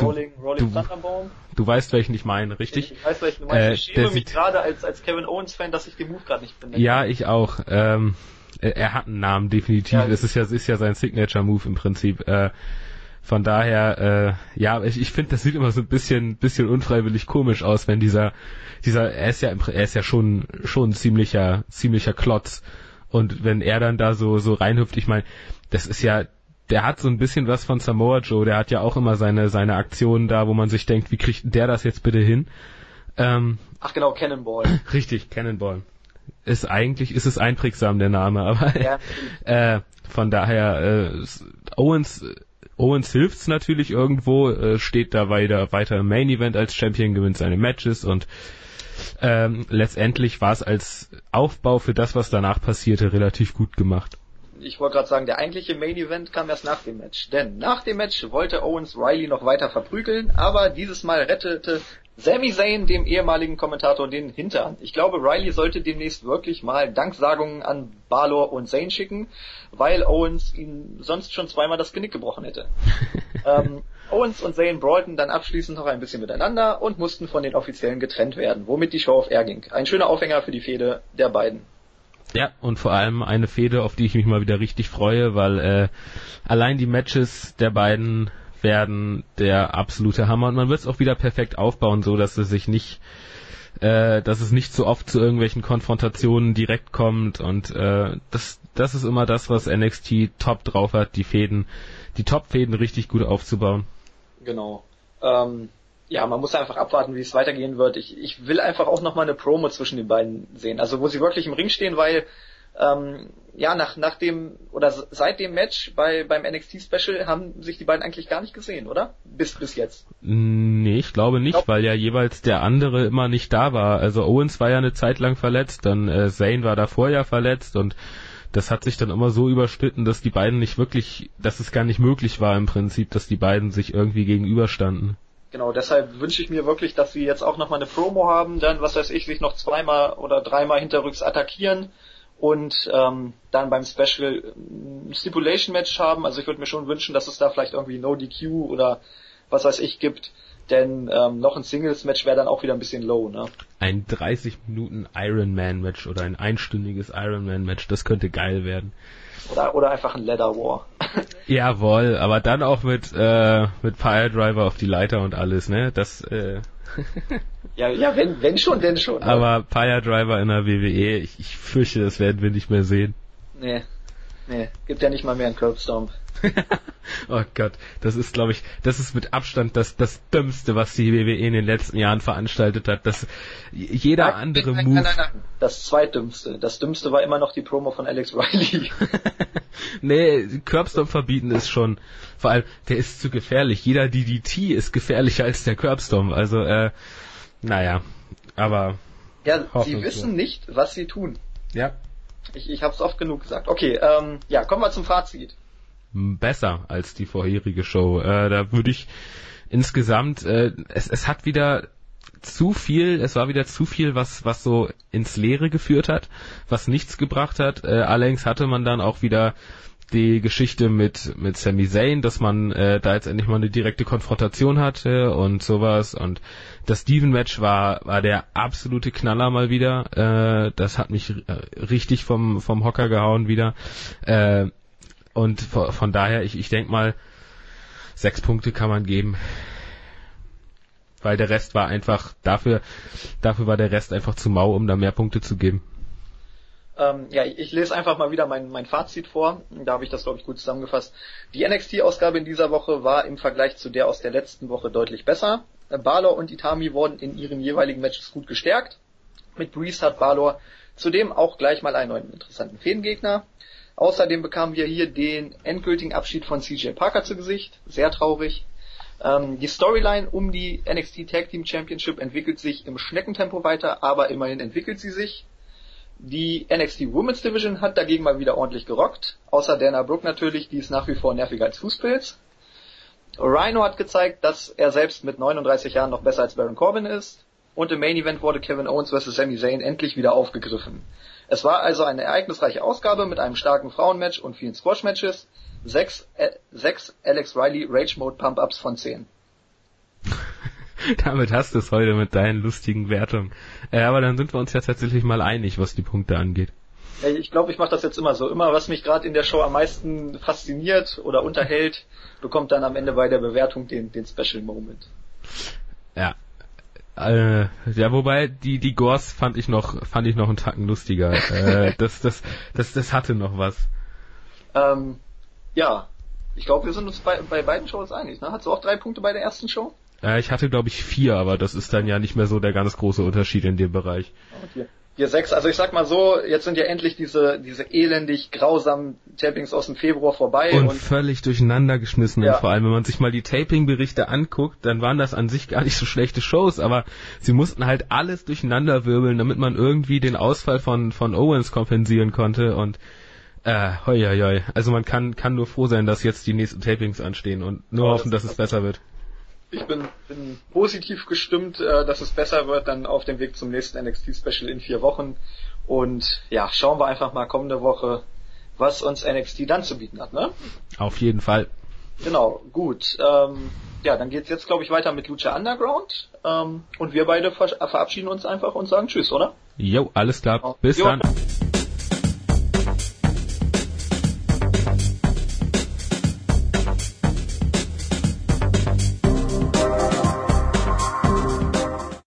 Rolling, Rolling du, Thunderbomb. Du weißt, welchen ich meine, richtig? Ich, weiß, welchen du meinst. Äh, ich schäme mich gerade als, als Kevin Owens-Fan, dass ich den Move gerade nicht bin. Ja, ich auch. Ähm, er hat einen Namen, definitiv. Ja, es ist ja, ist ja sein Signature-Move im Prinzip. Äh, von daher, äh, ja, ich, ich finde, das sieht immer so ein bisschen, bisschen unfreiwillig komisch aus, wenn dieser, dieser, er ist ja, er ist ja schon, schon ein ziemlicher, ziemlicher Klotz. Und wenn er dann da so, so reinhüpft, ich meine, das ist ja, der hat so ein bisschen was von Samoa Joe, der hat ja auch immer seine, seine Aktionen da, wo man sich denkt, wie kriegt der das jetzt bitte hin? Ähm, Ach genau, Cannonball. *clears throat* Richtig, Cannonball. Ist eigentlich, ist es einprägsam, der Name, aber ja. *laughs* äh, von daher, äh, Owens Owens hilft's natürlich irgendwo, äh, steht da weiter, weiter im Main Event als Champion, gewinnt seine Matches und ähm, letztendlich war es als Aufbau für das, was danach passierte, relativ gut gemacht. Ich wollte gerade sagen, der eigentliche Main Event kam erst nach dem Match. Denn nach dem Match wollte Owens Riley noch weiter verprügeln, aber dieses Mal rettete Sami Zayn dem ehemaligen Kommentator den Hintern. Ich glaube, Riley sollte demnächst wirklich mal Danksagungen an Balor und Zayn schicken, weil Owens ihn sonst schon zweimal das Genick gebrochen hätte. *laughs* ähm, Owens und Zayn brawlten dann abschließend noch ein bisschen miteinander und mussten von den Offiziellen getrennt werden, womit die Show auf Air ging. Ein schöner Aufhänger für die Fehde der beiden. Ja, und vor allem eine Fehde, auf die ich mich mal wieder richtig freue, weil äh, allein die Matches der beiden werden der absolute Hammer und man wird es auch wieder perfekt aufbauen, so dass es sich nicht äh, dass es nicht so oft zu irgendwelchen Konfrontationen direkt kommt und äh, das das ist immer das, was NXT top drauf hat, die Fäden, die Top-Fäden richtig gut aufzubauen. Genau. Ähm, ja, man muss einfach abwarten, wie es weitergehen wird. Ich, ich will einfach auch noch mal eine Promo zwischen den beiden sehen. Also wo sie wirklich im Ring stehen, weil ähm, ja, nach, nach dem oder seit dem Match bei beim NXT Special haben sich die beiden eigentlich gar nicht gesehen, oder? Bis bis jetzt. Nee, ich glaube nicht, ich glaub, weil ja jeweils der andere immer nicht da war. Also Owens war ja eine Zeit lang verletzt, dann äh, Zane war davor ja verletzt und das hat sich dann immer so überschnitten, dass die beiden nicht wirklich, dass es gar nicht möglich war im Prinzip, dass die beiden sich irgendwie gegenüberstanden. Genau, deshalb wünsche ich mir wirklich, dass sie jetzt auch nochmal eine Promo haben, dann, was weiß ich, sich noch zweimal oder dreimal hinterrücks attackieren und ähm, dann beim Special ein Stipulation Match haben. Also ich würde mir schon wünschen, dass es da vielleicht irgendwie No DQ oder was weiß ich gibt. Denn ähm, noch ein Singles-Match wäre dann auch wieder ein bisschen low, ne? Ein 30 Minuten Ironman-Match oder ein einstündiges Ironman-Match, das könnte geil werden. Oder, oder einfach ein Leather War. *laughs* Jawohl, aber dann auch mit, äh, mit Fire Driver auf die Leiter und alles, ne? Das, äh, ja, ja, wenn, wenn schon, denn schon. Aber Fire Driver in der WWE, ich, ich fürchte, das werden wir nicht mehr sehen. Nee. Nee, gibt ja nicht mal mehr einen Curbstomp. *laughs* oh Gott, das ist, glaube ich, das ist mit Abstand das, das Dümmste, was die WWE in den letzten Jahren veranstaltet hat. Das, jeder nein, andere nein, Move. Nein, nein, nein, Das zweitdümmste. Das dümmste war immer noch die Promo von Alex Riley. *laughs* nee, Curbstomp verbieten ist schon, vor allem, der ist zu gefährlich. Jeder DDT ist gefährlicher als der Curbstomp. Also, äh, naja, aber. Ja, sie wissen nicht, was sie tun. Ja. Ich, ich habe es oft genug gesagt. Okay, ähm, ja, kommen wir zum Fazit besser als die vorherige Show. Äh, da würde ich insgesamt, äh, es, es hat wieder zu viel, es war wieder zu viel, was, was so ins Leere geführt hat, was nichts gebracht hat. Äh, allerdings hatte man dann auch wieder die Geschichte mit, mit Sami Zayn, dass man äh, da jetzt endlich mal eine direkte Konfrontation hatte und sowas. Und das Steven-Match war, war der absolute Knaller mal wieder. Äh, das hat mich äh, richtig vom, vom Hocker gehauen wieder. Äh, und von daher, ich, ich denke mal, sechs Punkte kann man geben. Weil der Rest war einfach, dafür, dafür war der Rest einfach zu mau, um da mehr Punkte zu geben. Ähm, ja, ich lese einfach mal wieder mein, mein Fazit vor. Da habe ich das, glaube ich, gut zusammengefasst. Die NXT-Ausgabe in dieser Woche war im Vergleich zu der aus der letzten Woche deutlich besser. Balor und Itami wurden in ihren jeweiligen Matches gut gestärkt. Mit Breeze hat Balor zudem auch gleich mal einen neuen interessanten Fädengegner. Außerdem bekamen wir hier den endgültigen Abschied von CJ Parker zu Gesicht. Sehr traurig. Ähm, die Storyline um die NXT Tag Team Championship entwickelt sich im Schneckentempo weiter, aber immerhin entwickelt sie sich. Die NXT Women's Division hat dagegen mal wieder ordentlich gerockt. Außer Dana Brooke natürlich, die ist nach wie vor nerviger als Fußpilz. Rhino hat gezeigt, dass er selbst mit 39 Jahren noch besser als Baron Corbin ist. Und im Main Event wurde Kevin Owens vs. Sami Zayn endlich wieder aufgegriffen. Es war also eine ereignisreiche Ausgabe mit einem starken Frauenmatch und vielen Squash-Matches. Sechs, äh, sechs Alex Riley Rage Mode Pump-Ups von zehn. *laughs* Damit hast du es heute mit deinen lustigen Wertungen. Äh, aber dann sind wir uns ja tatsächlich mal einig, was die Punkte angeht. Ich glaube, ich mache das jetzt immer so. Immer, was mich gerade in der Show am meisten fasziniert oder unterhält, bekommt dann am Ende bei der Bewertung den, den Special Moment. Ja, äh, ja, wobei die die Gors fand ich noch fand ich noch einen Tacken lustiger. *laughs* äh, das das das das hatte noch was. Ähm, ja, ich glaube, wir sind uns bei, bei beiden Shows einig. Ne? Hast du auch drei Punkte bei der ersten Show? Äh, ich hatte glaube ich vier, aber das ist dann ja nicht mehr so der ganz große Unterschied in dem Bereich. Okay hier sechs, also ich sag mal so, jetzt sind ja endlich diese, diese elendig grausamen Tapings aus dem Februar vorbei. Und, und völlig durcheinander geschmissen. Ja. Vor allem, wenn man sich mal die Taping-Berichte anguckt, dann waren das an sich gar nicht so schlechte Shows, aber sie mussten halt alles durcheinander wirbeln, damit man irgendwie den Ausfall von, von Owens kompensieren konnte und Äh, hoi, hoi, hoi. Also man kann, kann nur froh sein, dass jetzt die nächsten Tapings anstehen und nur oh, hoffen, das dass es besser wird. Ich bin, bin positiv gestimmt, äh, dass es besser wird, dann auf dem Weg zum nächsten NXT Special in vier Wochen. Und ja, schauen wir einfach mal kommende Woche, was uns NXT dann zu bieten hat, ne? Auf jeden Fall. Genau, gut. Ähm, ja, dann geht's jetzt, glaube ich, weiter mit Lucha Underground. Ähm, und wir beide ver verabschieden uns einfach und sagen Tschüss, oder? Jo, alles klar. Bis jo. dann.